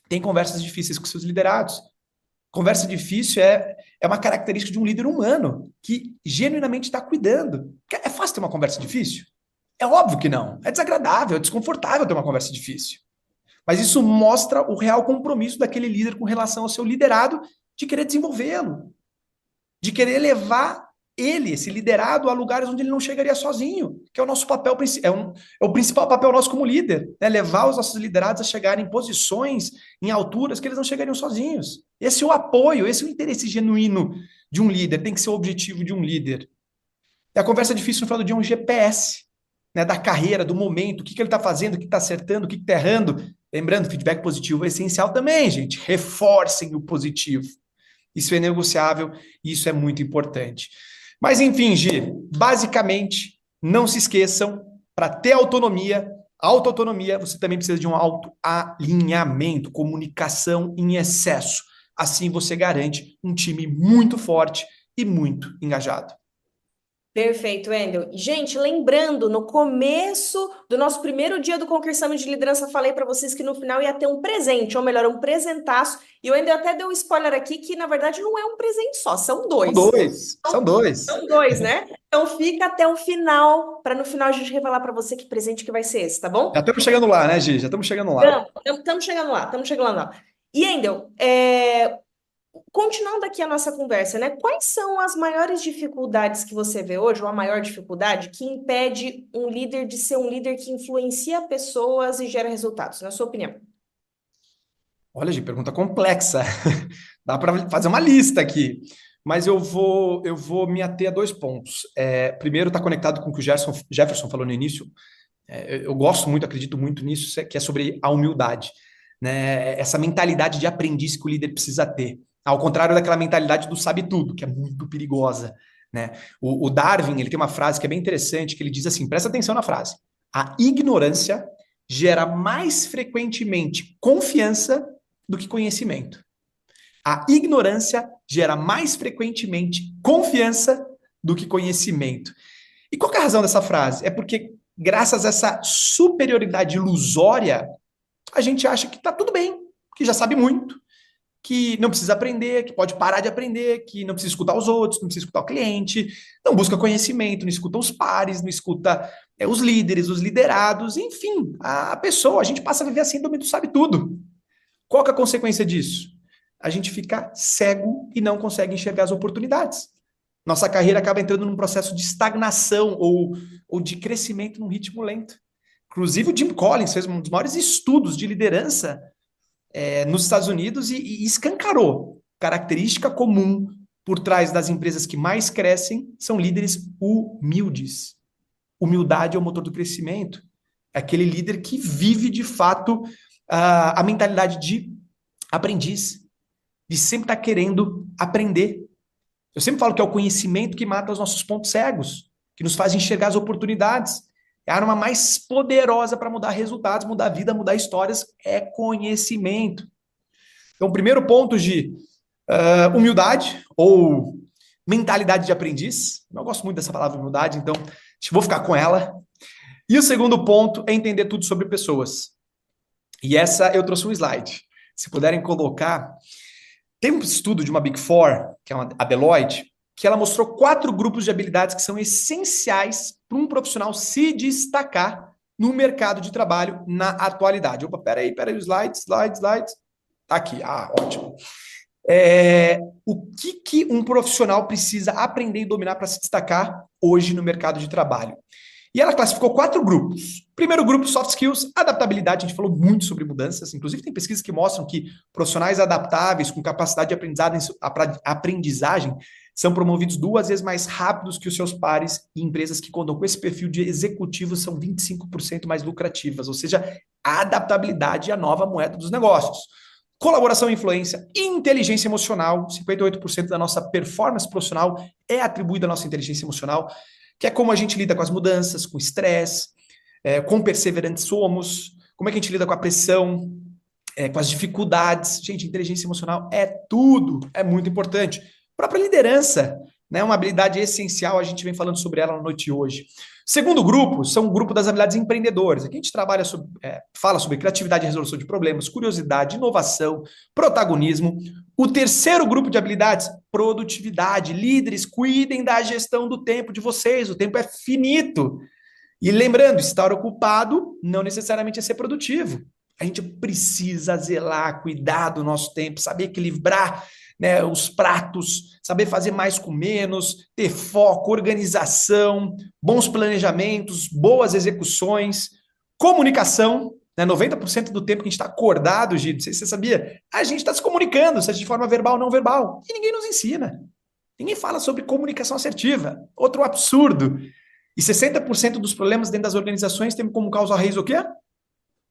têm conversas difíceis com seus liderados. Conversa difícil é, é uma característica de um líder humano que genuinamente está cuidando. É fácil ter uma conversa difícil? É óbvio que não. É desagradável, é desconfortável ter uma conversa difícil. Mas isso mostra o real compromisso daquele líder com relação ao seu liderado de querer desenvolvê-lo, de querer levar ele, esse liderado, a lugares onde ele não chegaria sozinho, que é o nosso papel, é, um, é o principal papel nosso como líder, né? levar os nossos liderados a chegarem em posições, em alturas que eles não chegariam sozinhos. Esse é o apoio, esse é o interesse genuíno de um líder, tem que ser o objetivo de um líder. E a conversa difícil no final do dia é um GPS, né, da carreira, do momento, o que, que ele está fazendo, o que está acertando, o que está errando. Lembrando, feedback positivo é essencial também, gente. Reforcem o positivo. Isso é negociável e isso é muito importante. Mas enfim, Gi, basicamente, não se esqueçam, para ter autonomia, autoautonomia, você também precisa de um autoalinhamento, comunicação em excesso. Assim você garante um time muito forte e muito engajado. Perfeito, Wendel. Gente, lembrando, no começo do nosso primeiro dia do Conquer de Liderança, falei para vocês que no final ia ter um presente, ou melhor, um presentaço. E o Wendel até deu um spoiler aqui que, na verdade, não é um presente só, são dois. São dois, são, são dois. São dois, né? Então fica até o final, para no final a gente revelar para você que presente que vai ser esse, tá bom? Já estamos chegando lá, né, Gi? Já estamos chegando lá. Estamos chegando lá, estamos chegando lá. E, Wendel, é, Continuando aqui a nossa conversa, né? Quais são as maiores dificuldades que você vê hoje, ou a maior dificuldade que impede um líder de ser um líder que influencia pessoas e gera resultados, na sua opinião? Olha, de pergunta complexa. Dá para fazer uma lista aqui. Mas eu vou, eu vou me ater a dois pontos. É, primeiro, está conectado com o que o Jefferson, Jefferson falou no início. É, eu gosto muito, acredito muito nisso, que é sobre a humildade. Né? Essa mentalidade de aprendiz que o líder precisa ter. Ao contrário daquela mentalidade do sabe tudo, que é muito perigosa. Né? O, o Darwin ele tem uma frase que é bem interessante, que ele diz assim: presta atenção na frase. A ignorância gera mais frequentemente confiança do que conhecimento. A ignorância gera mais frequentemente confiança do que conhecimento. E qual é a razão dessa frase? É porque, graças a essa superioridade ilusória, a gente acha que está tudo bem, que já sabe muito, que não precisa aprender, que pode parar de aprender, que não precisa escutar os outros, não precisa escutar o cliente, não busca conhecimento, não escuta os pares, não escuta é, os líderes, os liderados, enfim, a, a, pessoa, a gente passa a viver assim, do sabe tudo. Qual é a consequência disso? A gente fica cego e não consegue enxergar as oportunidades. Nossa carreira acaba entrando num processo de estagnação ou, ou de crescimento num ritmo lento. Inclusive, o Jim Collins fez um dos maiores estudos de liderança é, nos Estados Unidos e, e escancarou. Característica comum por trás das empresas que mais crescem são líderes humildes. Humildade é o motor do crescimento. É aquele líder que vive de fato a, a mentalidade de aprendiz, de sempre estar tá querendo aprender. Eu sempre falo que é o conhecimento que mata os nossos pontos cegos, que nos faz enxergar as oportunidades. É a arma mais poderosa para mudar resultados, mudar vida, mudar histórias, é conhecimento. Então, primeiro ponto de uh, humildade ou mentalidade de aprendiz. Eu gosto muito dessa palavra humildade, então vou ficar com ela. E o segundo ponto é entender tudo sobre pessoas. E essa eu trouxe um slide. Se puderem colocar, tem um estudo de uma Big Four, que é uma, a Deloitte, que ela mostrou quatro grupos de habilidades que são essenciais para um profissional se destacar no mercado de trabalho na atualidade. Opa, peraí, peraí, slide, slide, slide. Tá aqui, ah, ótimo. É, o que, que um profissional precisa aprender e dominar para se destacar hoje no mercado de trabalho? E ela classificou quatro grupos. Primeiro grupo, soft skills, adaptabilidade. A gente falou muito sobre mudanças. Inclusive, tem pesquisas que mostram que profissionais adaptáveis, com capacidade de aprendizagem, são promovidos duas vezes mais rápidos que os seus pares e empresas que contam com esse perfil de executivo são 25% mais lucrativas, ou seja, a adaptabilidade é a nova moeda dos negócios. Colaboração e influência, inteligência emocional, 58% da nossa performance profissional é atribuída à nossa inteligência emocional, que é como a gente lida com as mudanças, com o estresse, é, quão perseverantes somos, como é que a gente lida com a pressão, é, com as dificuldades. Gente, inteligência emocional é tudo, é muito importante própria liderança, né? Uma habilidade essencial, a gente vem falando sobre ela na noite de hoje. Segundo grupo, são o grupo das habilidades empreendedoras. Aqui a gente trabalha sobre, é, fala sobre criatividade e resolução de problemas, curiosidade, inovação, protagonismo. O terceiro grupo de habilidades, produtividade. Líderes, cuidem da gestão do tempo de vocês. O tempo é finito. E lembrando, estar ocupado não necessariamente é ser produtivo. A gente precisa zelar, cuidar do nosso tempo, saber equilibrar né, os pratos, saber fazer mais com menos, ter foco, organização, bons planejamentos, boas execuções, comunicação. Né, 90% do tempo que a gente está acordado, Gito, não sei se você sabia, a gente está se comunicando, seja de forma verbal ou não verbal, e ninguém nos ensina. Ninguém fala sobre comunicação assertiva. Outro absurdo. E 60% dos problemas dentro das organizações tem como causa raiz o quê?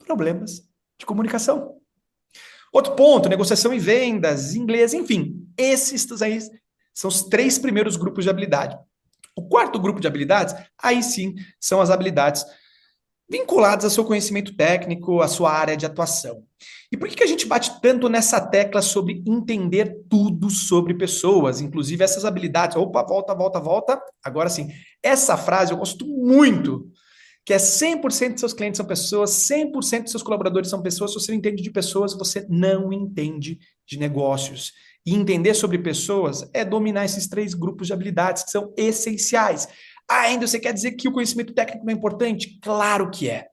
Problemas de comunicação. Outro ponto, negociação e vendas, inglês, enfim. Esses aí são os três primeiros grupos de habilidade. O quarto grupo de habilidades, aí sim, são as habilidades vinculadas ao seu conhecimento técnico, à sua área de atuação. E por que, que a gente bate tanto nessa tecla sobre entender tudo sobre pessoas, inclusive essas habilidades? Opa, volta, volta, volta. Agora sim, essa frase eu gosto muito que é 100% de seus clientes são pessoas, 100% de seus colaboradores são pessoas. Se você não entende de pessoas, você não entende de negócios. E entender sobre pessoas é dominar esses três grupos de habilidades que são essenciais. Ah, ainda você quer dizer que o conhecimento técnico não é importante? Claro que é.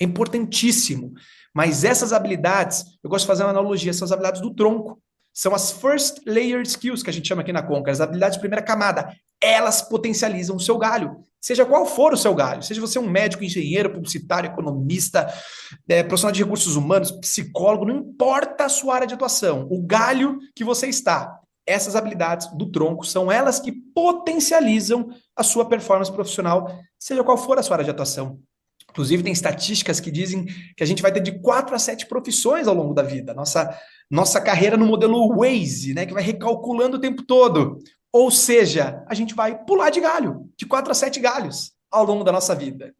É importantíssimo. Mas essas habilidades, eu gosto de fazer uma analogia, são as habilidades do tronco. São as first layer skills que a gente chama aqui na Conca, as habilidades de primeira camada. Elas potencializam o seu galho. Seja qual for o seu galho, seja você um médico, engenheiro, publicitário, economista, é, profissional de recursos humanos, psicólogo, não importa a sua área de atuação, o galho que você está, essas habilidades do tronco são elas que potencializam a sua performance profissional, seja qual for a sua área de atuação. Inclusive, tem estatísticas que dizem que a gente vai ter de quatro a sete profissões ao longo da vida. Nossa, nossa carreira no modelo Waze, né, que vai recalculando o tempo todo. Ou seja, a gente vai pular de galho, de quatro a sete galhos ao longo da nossa vida.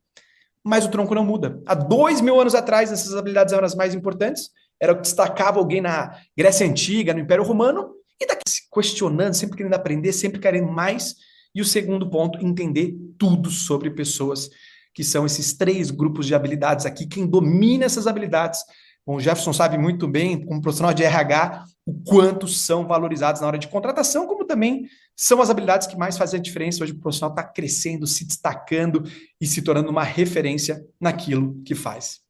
Mas o tronco não muda. Há dois mil anos atrás, essas habilidades eram as mais importantes, era o que destacava alguém na Grécia Antiga, no Império Romano, e daqui se questionando, sempre querendo aprender, sempre querendo mais. E o segundo ponto, entender tudo sobre pessoas, que são esses três grupos de habilidades aqui. Quem domina essas habilidades Bom, o Jefferson sabe muito bem, como profissional de RH, o quanto são valorizados na hora de contratação, como também são as habilidades que mais fazem a diferença hoje o profissional está crescendo, se destacando e se tornando uma referência naquilo que faz.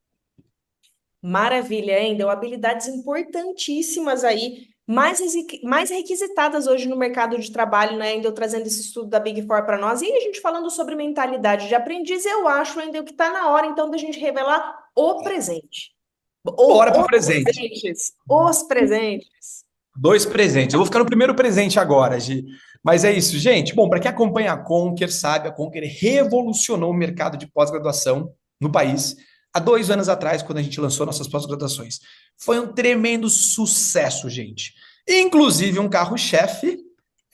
Maravilha? Deu habilidades importantíssimas aí, mais, mais requisitadas hoje no mercado de trabalho, né? Ainda trazendo esse estudo da Big Four para nós. E a gente falando sobre mentalidade de aprendiz, eu acho ainda que está na hora, então, da gente revelar o presente. Bora para o presente. Presentes, os presentes. Dois presentes. Eu vou ficar no primeiro presente agora, Gi. Mas é isso, gente. Bom, para quem acompanha a Conquer, sabe, a Conquer revolucionou o mercado de pós-graduação no país há dois anos atrás, quando a gente lançou nossas pós-graduações. Foi um tremendo sucesso, gente. Inclusive, um carro-chefe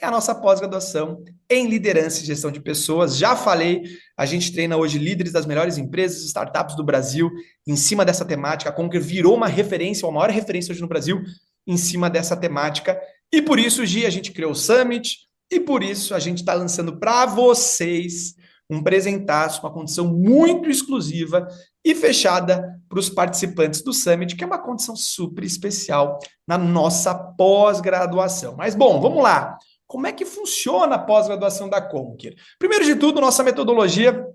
é a nossa pós-graduação em liderança e gestão de pessoas. Já falei, a gente treina hoje líderes das melhores empresas, startups do Brasil, em cima dessa temática. A Conquer virou uma referência, uma maior referência hoje no Brasil, em cima dessa temática. E por isso, Gi, a gente criou o Summit, e por isso a gente está lançando para vocês um presentaço, uma condição muito exclusiva e fechada para os participantes do Summit, que é uma condição super especial na nossa pós-graduação. Mas bom, vamos lá. Como é que funciona a pós-graduação da Conquer? Primeiro de tudo, nossa metodologia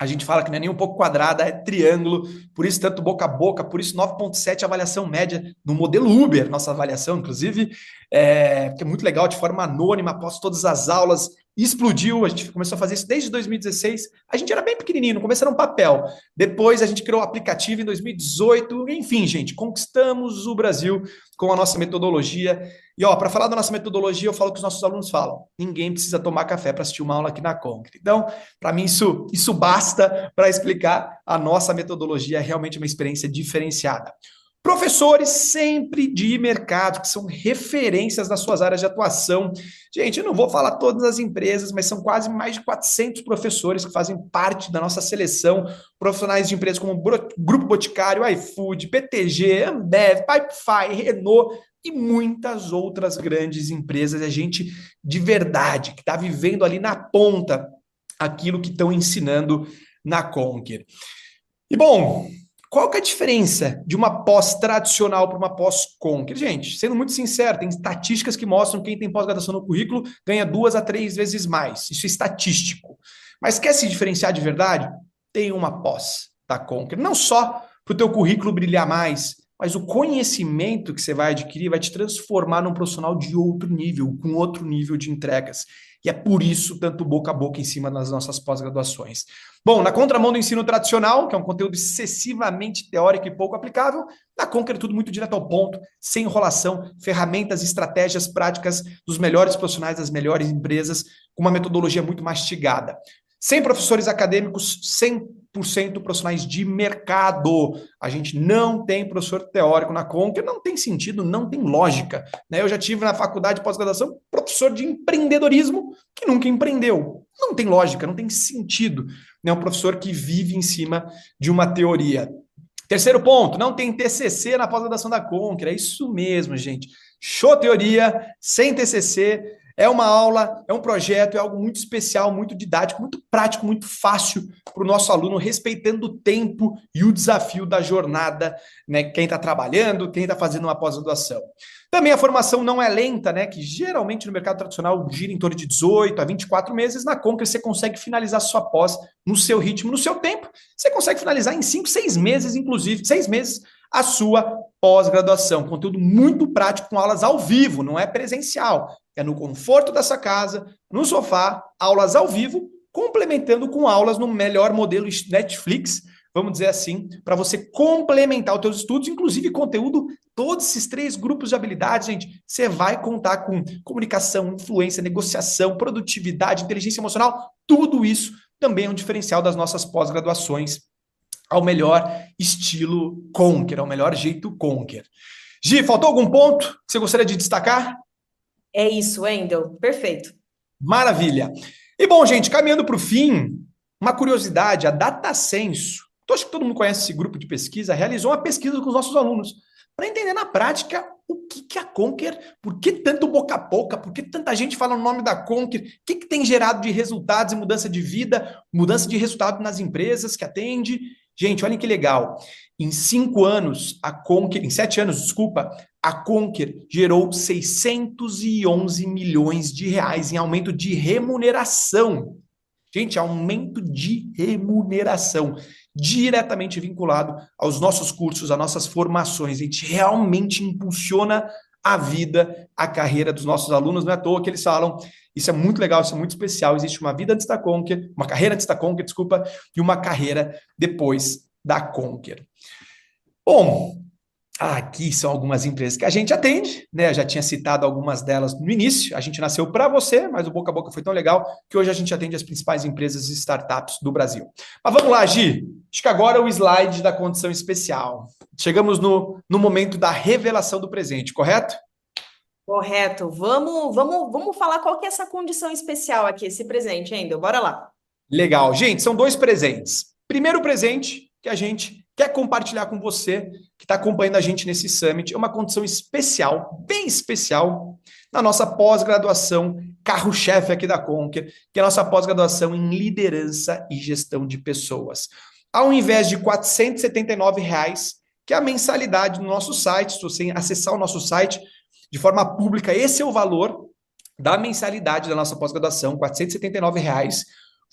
a gente fala que não é nem um pouco quadrada, é triângulo, por isso tanto boca a boca, por isso 9.7 avaliação média no modelo Uber, nossa avaliação, inclusive, é, que é muito legal, de forma anônima, após todas as aulas, explodiu, a gente começou a fazer isso desde 2016, a gente era bem pequenininho, no começo era um papel, depois a gente criou o aplicativo em 2018, enfim, gente, conquistamos o Brasil com a nossa metodologia, e ó, para falar da nossa metodologia, eu falo que os nossos alunos falam, ninguém precisa tomar café para assistir uma aula aqui na Concrete, então, para mim isso, isso basta para explicar a nossa metodologia, é realmente uma experiência diferenciada. Professores sempre de mercado, que são referências nas suas áreas de atuação. Gente, eu não vou falar todas as empresas, mas são quase mais de 400 professores que fazem parte da nossa seleção. Profissionais de empresas como Grupo Boticário, iFood, PTG, Ambev, Pipefy, Renault e muitas outras grandes empresas. É gente de verdade, que está vivendo ali na ponta aquilo que estão ensinando na Conquer. E bom, qual que é a diferença de uma pós tradicional para uma pós Conquer? Gente, sendo muito sincero, tem estatísticas que mostram que quem tem pós-graduação no currículo ganha duas a três vezes mais. Isso é estatístico. Mas quer se diferenciar de verdade? Tem uma pós da Conquer. Não só para o teu currículo brilhar mais, mas o conhecimento que você vai adquirir vai te transformar num profissional de outro nível, com outro nível de entregas. E é por isso tanto boca a boca em cima das nossas pós-graduações. Bom, na contramão do ensino tradicional, que é um conteúdo excessivamente teórico e pouco aplicável, na Conquer é tudo muito direto ao ponto, sem enrolação, ferramentas, estratégias práticas dos melhores profissionais das melhores empresas, com uma metodologia muito mastigada. Sem professores acadêmicos, 100% profissionais de mercado. A gente não tem professor teórico na Conquer, não tem sentido, não tem lógica. Né? Eu já tive na faculdade de pós-graduação professor de empreendedorismo que nunca empreendeu. Não tem lógica, não tem sentido. É um professor que vive em cima de uma teoria. Terceiro ponto, não tem TCC na pós-graduação da Conquer. É isso mesmo, gente. Show teoria, sem TCC, é uma aula, é um projeto, é algo muito especial, muito didático, muito prático, muito fácil para o nosso aluno, respeitando o tempo e o desafio da jornada, né? Quem está trabalhando, quem está fazendo uma pós-graduação. Também a formação não é lenta, né? Que geralmente no mercado tradicional gira em torno de 18 a 24 meses. Na Conquer você consegue finalizar sua pós no seu ritmo, no seu tempo. Você consegue finalizar em 5, 6 meses, inclusive, 6 meses a sua pós-graduação. Conteúdo muito prático com aulas ao vivo, não é presencial. É no conforto dessa casa, no sofá, aulas ao vivo, complementando com aulas no melhor modelo Netflix, vamos dizer assim, para você complementar os seus estudos, inclusive conteúdo, todos esses três grupos de habilidades, gente, você vai contar com comunicação, influência, negociação, produtividade, inteligência emocional, tudo isso também é um diferencial das nossas pós-graduações ao melhor estilo Conquer, ao melhor jeito Conquer. Gi, faltou algum ponto que você gostaria de destacar? É isso, Wendel. Perfeito. Maravilha. E bom, gente, caminhando para o fim, uma curiosidade, a DataSenso, então, acho que todo mundo conhece esse grupo de pesquisa, realizou uma pesquisa com os nossos alunos para entender na prática o que, que a Conquer, por que tanto boca a boca, por que tanta gente fala o nome da Conquer, o que, que tem gerado de resultados e mudança de vida, mudança de resultado nas empresas que atende. Gente, olhem que legal. Em cinco anos, a Conquer, em sete anos, desculpa, a Conquer gerou 611 milhões de reais em aumento de remuneração. Gente, aumento de remuneração diretamente vinculado aos nossos cursos, às nossas formações. A gente realmente impulsiona a vida, a carreira dos nossos alunos. Não é à toa que eles falam, isso é muito legal, isso é muito especial. Existe uma vida antes da Conquer, uma carreira antes da Conquer, desculpa, e uma carreira depois da Conquer. Bom, Aqui são algumas empresas que a gente atende, né? Eu já tinha citado algumas delas no início. A gente nasceu para você, mas o boca a boca foi tão legal que hoje a gente atende as principais empresas e startups do Brasil. Mas vamos lá, Gi. Acho que agora é o slide da condição especial. Chegamos no, no momento da revelação do presente, correto? Correto. Vamos, vamos, vamos falar qual que é essa condição especial aqui, esse presente, ainda. Bora lá. Legal. Gente, são dois presentes. Primeiro presente que a gente quer compartilhar com você que está acompanhando a gente nesse summit. É uma condição especial, bem especial, na nossa pós-graduação, carro-chefe aqui da Conquer, que é a nossa pós-graduação em liderança e gestão de pessoas. Ao invés de 479 reais, que é a mensalidade no nosso site, se você acessar o nosso site de forma pública, esse é o valor da mensalidade da nossa pós-graduação, 479 reais.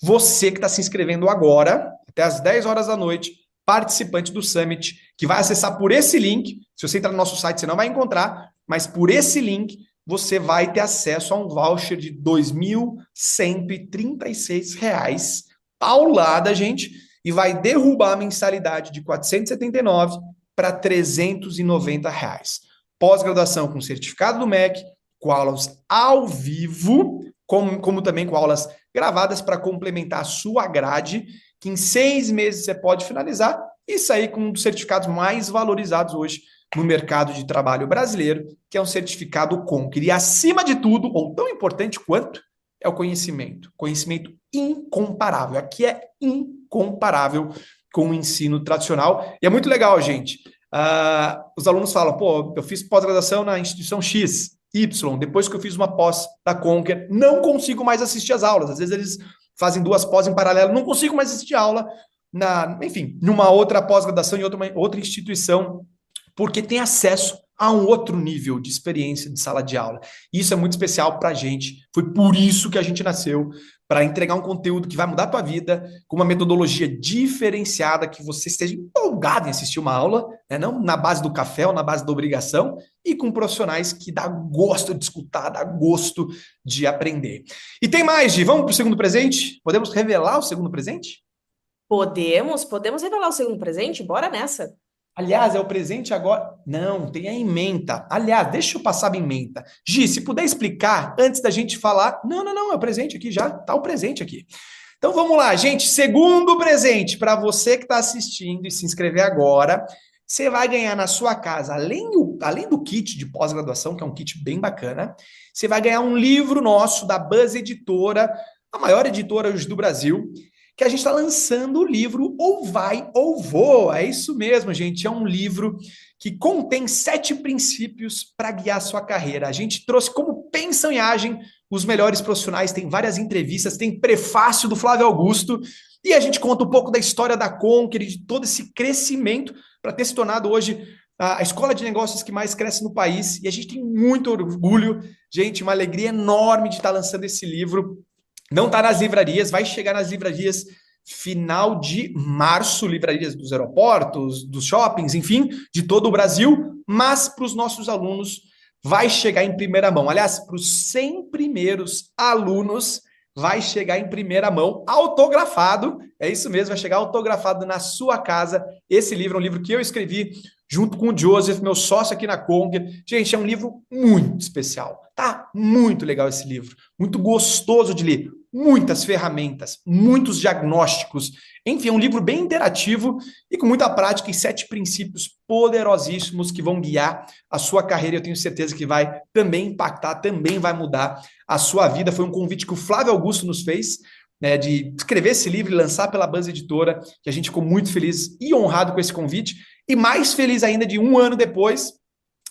Você que está se inscrevendo agora, até às 10 horas da noite, participante do Summit, que vai acessar por esse link. Se você entrar no nosso site, você não vai encontrar, mas por esse link você vai ter acesso a um voucher de R$ 2.136 paulada, gente, e vai derrubar a mensalidade de 479 para 390 reais. Pós-graduação com certificado do MEC, com aulas ao vivo, como, como também com aulas gravadas para complementar a sua grade que em seis meses você pode finalizar e sair com um dos certificados mais valorizados hoje no mercado de trabalho brasileiro, que é um certificado Conquer. E acima de tudo, ou tão importante quanto, é o conhecimento. Conhecimento incomparável. Aqui é incomparável com o ensino tradicional. E é muito legal, gente. Uh, os alunos falam, pô, eu fiz pós-graduação na instituição X, Y, depois que eu fiz uma pós da Conquer, não consigo mais assistir às aulas. Às vezes eles fazem duas pós em paralelo, não consigo mais assistir aula, na, enfim, numa outra pós-graduação em outra, outra instituição, porque tem acesso a um outro nível de experiência de sala de aula. Isso é muito especial para a gente. Foi por isso que a gente nasceu para entregar um conteúdo que vai mudar a tua vida, com uma metodologia diferenciada, que você esteja empolgado em assistir uma aula, né? não na base do café ou na base da obrigação, e com profissionais que dá gosto de escutar, dá gosto de aprender. E tem mais, Gi, vamos para o segundo presente? Podemos revelar o segundo presente? Podemos, podemos revelar o segundo presente? Bora nessa. Aliás, é o presente agora. Não, tem a ementa. Aliás, deixa eu passar a ementa. Gi, se puder explicar antes da gente falar. Não, não, não, é o presente aqui já. Tá o presente aqui. Então vamos lá, gente. Segundo presente para você que está assistindo e se inscrever agora. Você vai ganhar na sua casa, além do, além do kit de pós-graduação, que é um kit bem bacana, você vai ganhar um livro nosso da Buzz Editora, a maior editora hoje do Brasil que a gente está lançando o livro Ou Vai ou Voa. É isso mesmo, gente. É um livro que contém sete princípios para guiar sua carreira. A gente trouxe como pensam e agem os melhores profissionais, tem várias entrevistas, tem prefácio do Flávio Augusto, e a gente conta um pouco da história da Conquer, de todo esse crescimento para ter se tornado hoje a escola de negócios que mais cresce no país. E a gente tem muito orgulho, gente, uma alegria enorme de estar lançando esse livro não está nas livrarias, vai chegar nas livrarias final de março, livrarias dos aeroportos, dos shoppings, enfim, de todo o Brasil, mas para os nossos alunos vai chegar em primeira mão. Aliás, para os 100 primeiros alunos vai chegar em primeira mão, autografado. É isso mesmo, vai chegar autografado na sua casa. Esse livro é um livro que eu escrevi junto com o Joseph, meu sócio aqui na Conga. Gente, é um livro muito especial. Tá muito legal esse livro, muito gostoso de ler muitas ferramentas, muitos diagnósticos. Enfim, é um livro bem interativo e com muita prática e sete princípios poderosíssimos que vão guiar a sua carreira. Eu tenho certeza que vai também impactar, também vai mudar a sua vida. Foi um convite que o Flávio Augusto nos fez. Né, de escrever esse livro e lançar pela Buzz Editora, que a gente ficou muito feliz e honrado com esse convite, e mais feliz ainda de um ano depois,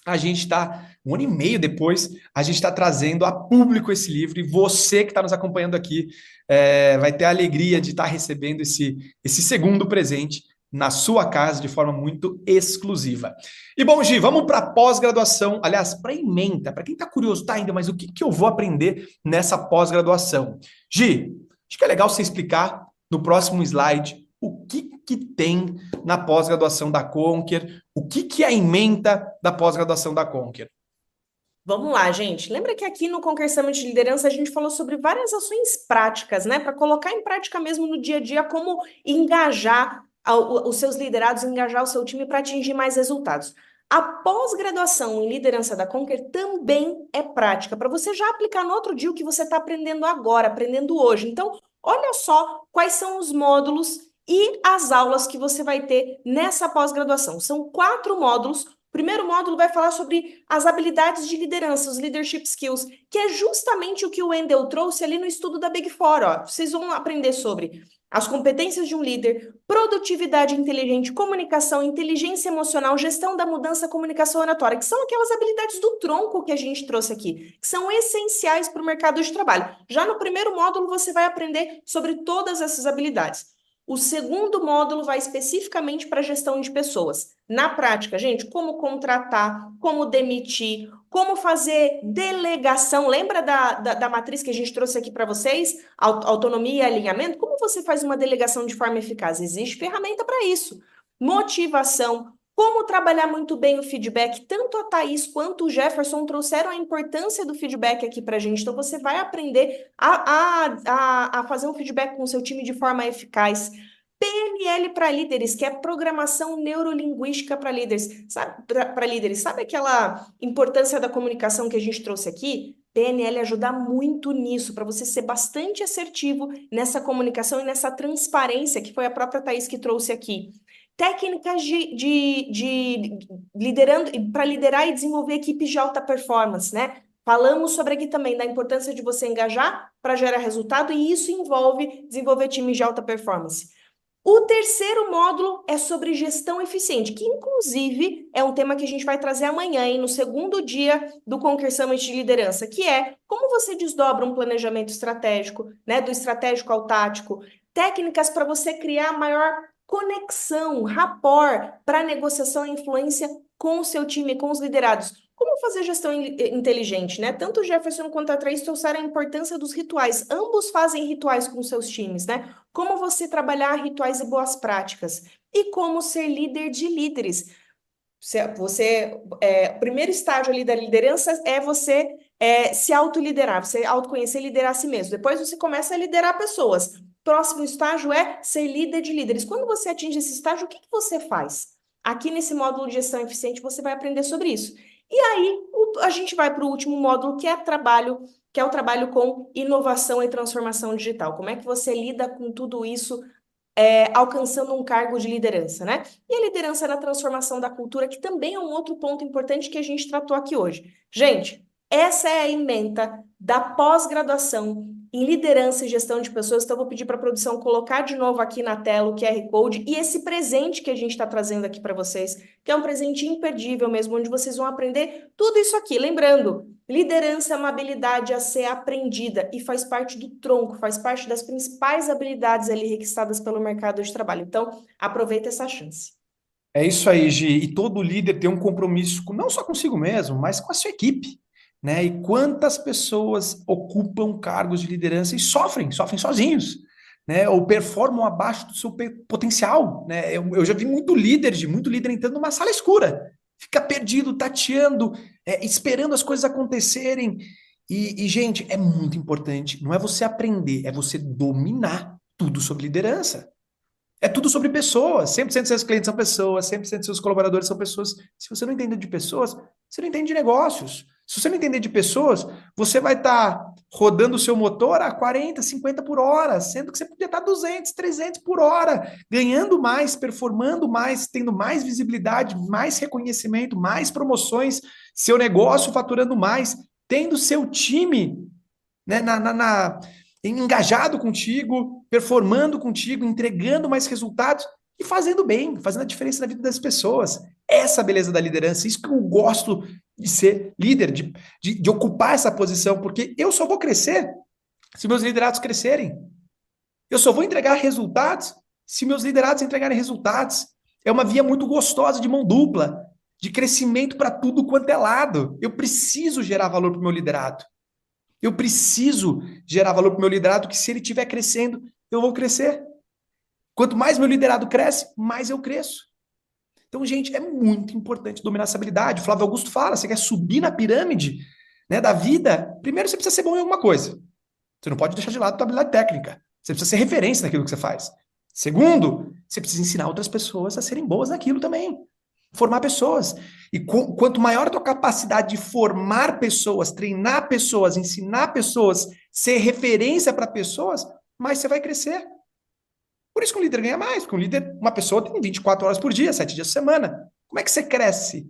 a gente está um ano e meio depois, a gente está trazendo a público esse livro e você que está nos acompanhando aqui é, vai ter a alegria de estar tá recebendo esse, esse segundo presente na sua casa de forma muito exclusiva. E bom, Gi, vamos para pós-graduação, aliás, para a ementa, para quem está curioso, tá ainda, mas o que, que eu vou aprender nessa pós-graduação? Gi, acho que é legal você explicar no próximo slide o que, que tem na pós-graduação da Conquer, o que, que é a ementa da pós-graduação da Conquer. Vamos lá, gente. Lembra que aqui no Conquer Summit de Liderança a gente falou sobre várias ações práticas, né? Para colocar em prática mesmo no dia a dia como engajar os seus liderados, engajar o seu time para atingir mais resultados. A pós-graduação em liderança da Conquer também é prática, para você já aplicar no outro dia o que você está aprendendo agora, aprendendo hoje. Então, olha só quais são os módulos e as aulas que você vai ter nessa pós-graduação. São quatro módulos o primeiro módulo vai falar sobre as habilidades de liderança, os leadership skills, que é justamente o que o Wendell trouxe ali no estudo da Big Four. Ó. Vocês vão aprender sobre as competências de um líder, produtividade inteligente, comunicação, inteligência emocional, gestão da mudança, comunicação oratória, que são aquelas habilidades do tronco que a gente trouxe aqui, que são essenciais para o mercado de trabalho. Já no primeiro módulo, você vai aprender sobre todas essas habilidades. O segundo módulo vai especificamente para gestão de pessoas. Na prática, gente, como contratar, como demitir, como fazer delegação. Lembra da, da, da matriz que a gente trouxe aqui para vocês? Autonomia e alinhamento? Como você faz uma delegação de forma eficaz? Existe ferramenta para isso. Motivação, como trabalhar muito bem o feedback, tanto a Thaís quanto o Jefferson trouxeram a importância do feedback aqui para a gente. Então, você vai aprender a, a, a, a fazer um feedback com o seu time de forma eficaz. PNL para líderes, que é programação neurolinguística para líderes. Para líderes, sabe aquela importância da comunicação que a gente trouxe aqui? PNL ajuda muito nisso, para você ser bastante assertivo nessa comunicação e nessa transparência que foi a própria Thaís que trouxe aqui técnicas de, de, de liderando para liderar e desenvolver equipes de alta performance, né? Falamos sobre aqui também da importância de você engajar para gerar resultado, e isso envolve desenvolver times de alta performance. O terceiro módulo é sobre gestão eficiente, que inclusive é um tema que a gente vai trazer amanhã, hein, no segundo dia do Conquer Summit de Liderança, que é como você desdobra um planejamento estratégico, né, do estratégico ao tático, técnicas para você criar maior conexão, rapport para negociação e influência com o seu time, com os liderados. Como fazer gestão inteligente, né? Tanto Jefferson quanto a Trace trouxeram a importância dos rituais. Ambos fazem rituais com seus times, né? Como você trabalhar rituais e boas práticas. E como ser líder de líderes. Você, é, o primeiro estágio ali da liderança é você é, se autoliderar, você autoconhecer e liderar a si mesmo. Depois você começa a liderar pessoas. Próximo estágio é ser líder de líderes. Quando você atinge esse estágio, o que, que você faz? Aqui nesse módulo de gestão eficiente, você vai aprender sobre isso. E aí, a gente vai para o último módulo, que é trabalho, que é o trabalho com inovação e transformação digital. Como é que você lida com tudo isso é, alcançando um cargo de liderança, né? E a liderança na transformação da cultura, que também é um outro ponto importante que a gente tratou aqui hoje. Gente, essa é a ementa da pós-graduação em liderança e gestão de pessoas. Então, vou pedir para a produção colocar de novo aqui na tela o QR Code e esse presente que a gente está trazendo aqui para vocês, que é um presente imperdível mesmo, onde vocês vão aprender tudo isso aqui. Lembrando, liderança é uma habilidade a ser aprendida e faz parte do tronco, faz parte das principais habilidades ali requistadas pelo mercado de trabalho. Então, aproveita essa chance. É isso aí, Gi. E todo líder tem um compromisso não só consigo mesmo, mas com a sua equipe né? E quantas pessoas ocupam cargos de liderança e sofrem, sofrem sozinhos, né? Ou performam abaixo do seu potencial, né? Eu, eu já vi muito líder, de muito líder entrando numa sala escura, fica perdido, tateando, é, esperando as coisas acontecerem. E, e, gente, é muito importante. Não é você aprender, é você dominar tudo sobre liderança. É tudo sobre pessoas. 100% dos seus clientes são pessoas, 100% dos seus colaboradores são pessoas. Se você não entende de pessoas, você não entende de negócios. Se você não entender de pessoas, você vai estar tá rodando o seu motor a 40, 50 por hora, sendo que você podia estar tá 200, 300 por hora, ganhando mais, performando mais, tendo mais visibilidade, mais reconhecimento, mais promoções, seu negócio faturando mais, tendo seu time né, na, na, na engajado contigo, performando contigo, entregando mais resultados e fazendo bem, fazendo a diferença na vida das pessoas. Essa beleza da liderança, isso que eu gosto de ser líder, de, de, de ocupar essa posição, porque eu só vou crescer se meus liderados crescerem. Eu só vou entregar resultados se meus liderados entregarem resultados. É uma via muito gostosa de mão dupla, de crescimento para tudo quanto é lado. Eu preciso gerar valor para o meu liderado. Eu preciso gerar valor para o meu liderado, que se ele estiver crescendo, eu vou crescer. Quanto mais meu liderado cresce, mais eu cresço. Então, gente, é muito importante dominar essa habilidade. O Flávio Augusto fala: você quer subir na pirâmide né, da vida? Primeiro você precisa ser bom em alguma coisa. Você não pode deixar de lado a tua habilidade técnica. Você precisa ser referência naquilo que você faz. Segundo, você precisa ensinar outras pessoas a serem boas naquilo também. Formar pessoas. E qu quanto maior a tua capacidade de formar pessoas, treinar pessoas, ensinar pessoas, ser referência para pessoas, mais você vai crescer. Por isso que um líder ganha mais, porque um líder, uma pessoa tem 24 horas por dia, 7 dias por semana. Como é que você cresce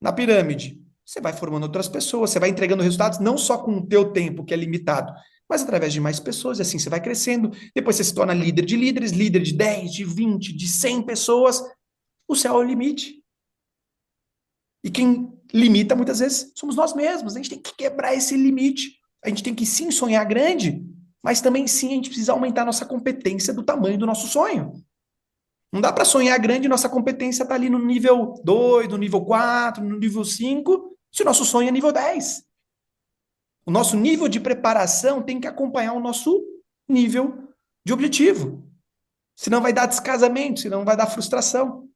na pirâmide? Você vai formando outras pessoas, você vai entregando resultados não só com o teu tempo, que é limitado, mas através de mais pessoas, e assim você vai crescendo. Depois você se torna líder de líderes, líder de 10, de 20, de 100 pessoas. O céu é o limite. E quem limita muitas vezes somos nós mesmos. A gente tem que quebrar esse limite. A gente tem que sim sonhar grande, mas também sim a gente precisa aumentar nossa competência do tamanho do nosso sonho. Não dá para sonhar grande e nossa competência está ali no nível 2, no nível 4, no nível 5, se o nosso sonho é nível 10. O nosso nível de preparação tem que acompanhar o nosso nível de objetivo. Senão vai dar descasamento, senão vai dar frustração.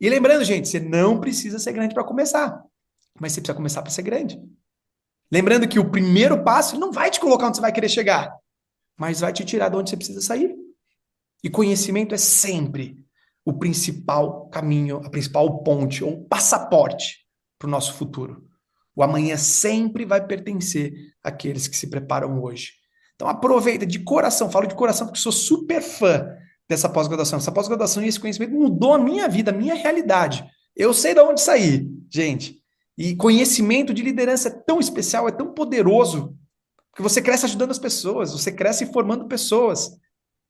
E lembrando, gente, você não precisa ser grande para começar, mas você precisa começar para ser grande. Lembrando que o primeiro passo não vai te colocar onde você vai querer chegar, mas vai te tirar de onde você precisa sair. E conhecimento é sempre o principal caminho, a principal ponte ou passaporte para o nosso futuro. O amanhã sempre vai pertencer àqueles que se preparam hoje. Então aproveita de coração, falo de coração porque sou super fã dessa pós-graduação. Essa pós-graduação e esse conhecimento mudou a minha vida, a minha realidade. Eu sei de onde sair, gente. E conhecimento de liderança é tão especial, é tão poderoso, que você cresce ajudando as pessoas, você cresce formando pessoas.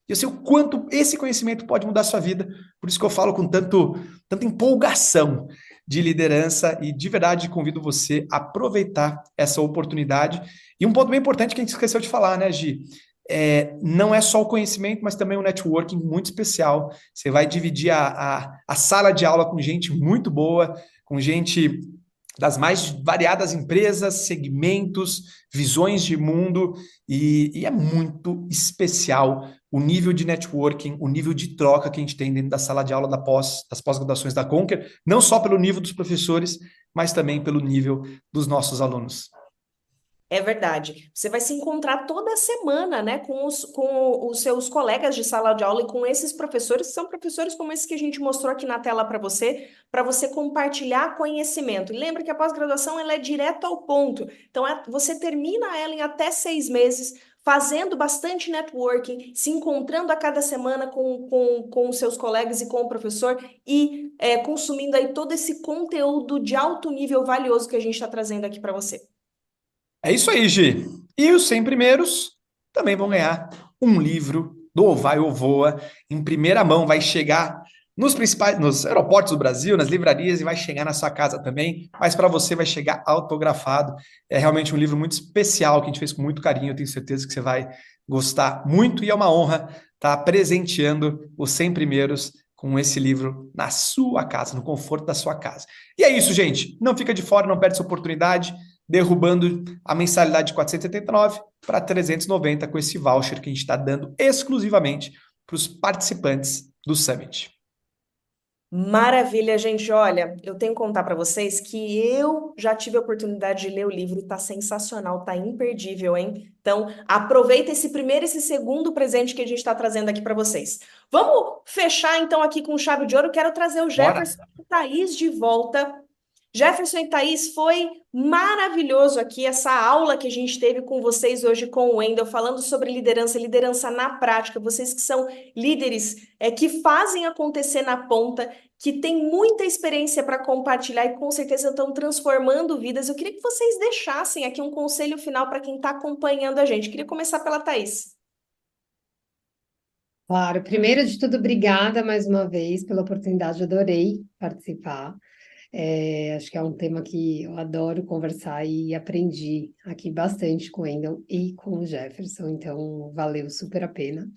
E eu sei o quanto esse conhecimento pode mudar a sua vida. Por isso que eu falo com tanto, tanta empolgação de liderança e de verdade convido você a aproveitar essa oportunidade. E um ponto bem importante que a gente esqueceu de falar, né, Gi? É, não é só o conhecimento, mas também um networking muito especial. Você vai dividir a, a, a sala de aula com gente muito boa, com gente das mais variadas empresas, segmentos, visões de mundo, e, e, é muito especial o nível de networking, o nível de troca que a gente tem dentro da sala de aula da pós, das pós-graduações da Conquer, não só pelo nível dos professores, mas também pelo nível dos nossos alunos. É verdade. Você vai se encontrar toda semana, né, com os, com os seus colegas de sala de aula e com esses professores, que são professores como esses que a gente mostrou aqui na tela para você, para você compartilhar conhecimento. E lembra que a pós-graduação ela é direto ao ponto. Então, é, você termina ela em até seis meses, fazendo bastante networking, se encontrando a cada semana com, com, com seus colegas e com o professor e é, consumindo aí todo esse conteúdo de alto nível valioso que a gente está trazendo aqui para você. É isso aí, Gi. E os 100 primeiros também vão ganhar um livro do Vai ou Voa em primeira mão. Vai chegar nos principais, nos aeroportos do Brasil, nas livrarias e vai chegar na sua casa também. Mas para você vai chegar autografado. É realmente um livro muito especial que a gente fez com muito carinho. Eu tenho certeza que você vai gostar muito e é uma honra estar tá presenteando os 100 primeiros com esse livro na sua casa, no conforto da sua casa. E é isso, gente. Não fica de fora, não perde essa oportunidade derrubando a mensalidade de 479 para 390 com esse voucher que a gente está dando exclusivamente para os participantes do Summit. Maravilha, gente. Olha, eu tenho que contar para vocês que eu já tive a oportunidade de ler o livro, tá sensacional, tá imperdível, hein? Então, aproveita esse primeiro e esse segundo presente que a gente está trazendo aqui para vocês. Vamos fechar então aqui com chave de ouro. Quero trazer o Jefferson e Thaís de volta Jefferson e Thaís, foi maravilhoso aqui essa aula que a gente teve com vocês hoje com o Wendel, falando sobre liderança, liderança na prática. Vocês que são líderes é, que fazem acontecer na ponta, que têm muita experiência para compartilhar e com certeza estão transformando vidas. Eu queria que vocês deixassem aqui um conselho final para quem está acompanhando a gente. Eu queria começar pela Thaís. Claro, primeiro de tudo, obrigada mais uma vez pela oportunidade, adorei participar. É, acho que é um tema que eu adoro conversar e aprendi aqui bastante com o Endel e com o Jefferson, então valeu super a pena.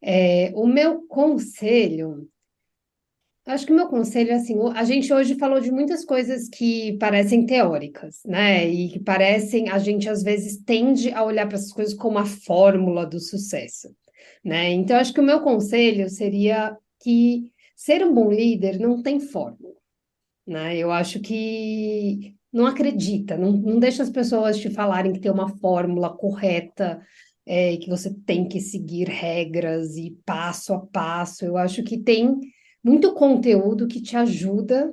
É, o meu conselho, acho que o meu conselho é assim: a gente hoje falou de muitas coisas que parecem teóricas, né? E que parecem, a gente às vezes tende a olhar para essas coisas como a fórmula do sucesso, né? Então, acho que o meu conselho seria que ser um bom líder não tem fórmula né? Eu acho que não acredita, não, não deixa as pessoas te falarem que tem uma fórmula correta, é, que você tem que seguir regras e passo a passo. Eu acho que tem muito conteúdo que te ajuda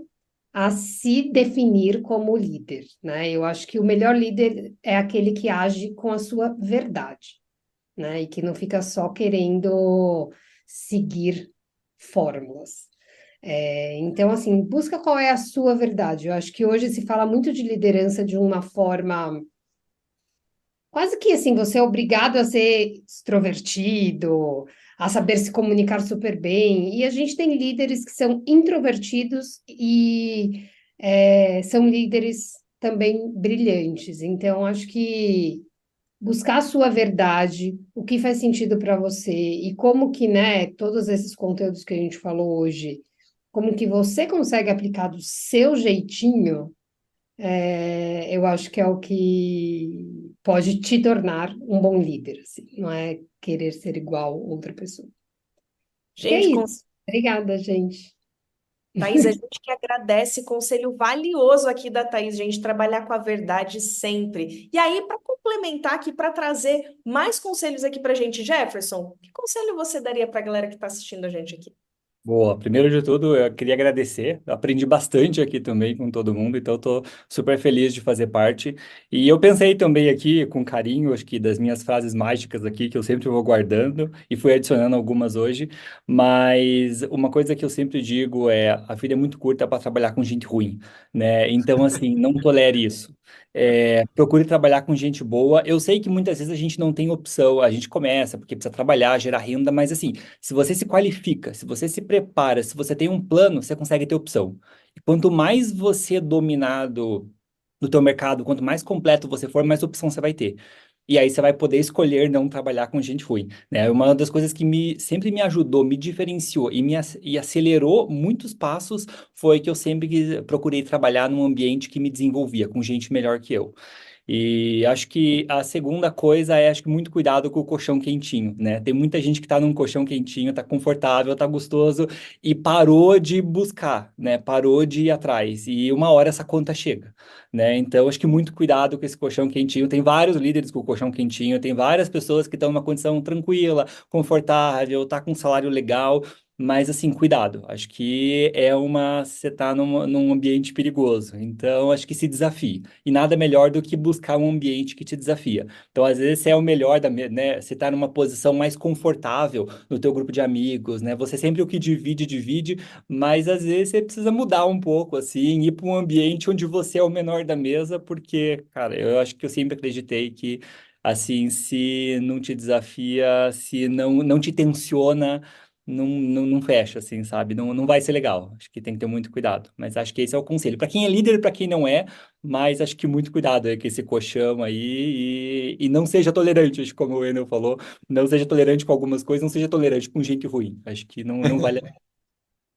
a se definir como líder, né? Eu acho que o melhor líder é aquele que age com a sua verdade, né? E que não fica só querendo seguir fórmulas. É, então, assim, busca qual é a sua verdade. Eu acho que hoje se fala muito de liderança de uma forma quase que assim, você é obrigado a ser extrovertido, a saber se comunicar super bem. E a gente tem líderes que são introvertidos e é, são líderes também brilhantes. Então, acho que buscar a sua verdade, o que faz sentido para você e como que, né, todos esses conteúdos que a gente falou hoje, como que você consegue aplicar do seu jeitinho, é, eu acho que é o que pode te tornar um bom líder, assim, não é querer ser igual a outra pessoa. Gente, é isso. Obrigada, gente. Thaís, a gente que agradece conselho valioso aqui da Thaís, gente, trabalhar com a verdade sempre. E aí, para complementar aqui, para trazer mais conselhos aqui para gente, Jefferson, que conselho você daria para a galera que está assistindo a gente aqui? Boa, primeiro de tudo, eu queria agradecer. Aprendi bastante aqui também com todo mundo, então estou super feliz de fazer parte. E eu pensei também aqui com carinho, acho que das minhas frases mágicas aqui, que eu sempre vou guardando, e fui adicionando algumas hoje. Mas uma coisa que eu sempre digo é: a vida é muito curta para trabalhar com gente ruim, né? Então, assim, não tolere isso. É, procure trabalhar com gente boa. Eu sei que muitas vezes a gente não tem opção, a gente começa porque precisa trabalhar, gerar renda, mas assim, se você se qualifica, se você se prepara, se você tem um plano, você consegue ter opção. E quanto mais você é dominado no teu mercado, quanto mais completo você for, mais opção você vai ter. E aí você vai poder escolher não trabalhar com gente ruim, né? Uma das coisas que me, sempre me ajudou, me diferenciou e me e acelerou muitos passos foi que eu sempre procurei trabalhar num ambiente que me desenvolvia, com gente melhor que eu. E acho que a segunda coisa é, acho que muito cuidado com o colchão quentinho, né? Tem muita gente que tá num colchão quentinho, tá confortável, tá gostoso e parou de buscar, né? Parou de ir atrás. E uma hora essa conta chega, né? Então, acho que muito cuidado com esse colchão quentinho. Tem vários líderes com colchão quentinho, tem várias pessoas que estão numa condição tranquila, confortável, tá com um salário legal, mas, assim, cuidado. Acho que é uma. Você está num, num ambiente perigoso. Então, acho que se desafie. E nada melhor do que buscar um ambiente que te desafia. Então, às vezes, você é o melhor da. Né? Você está numa posição mais confortável no teu grupo de amigos, né? Você sempre o que divide, divide, mas às vezes você precisa mudar um pouco, assim, ir para um ambiente onde você é o menor da mesa, porque, cara, eu acho que eu sempre acreditei que, assim, se não te desafia, se não, não te tensiona não, não, não fecha, assim, sabe? Não, não vai ser legal. Acho que tem que ter muito cuidado. Mas acho que esse é o conselho. Para quem é líder e para quem não é, mas acho que muito cuidado aí com esse colchão aí e, e não seja tolerante, acho como o Enel falou. Não seja tolerante com algumas coisas, não seja tolerante com gente ruim. Acho que não, não vale.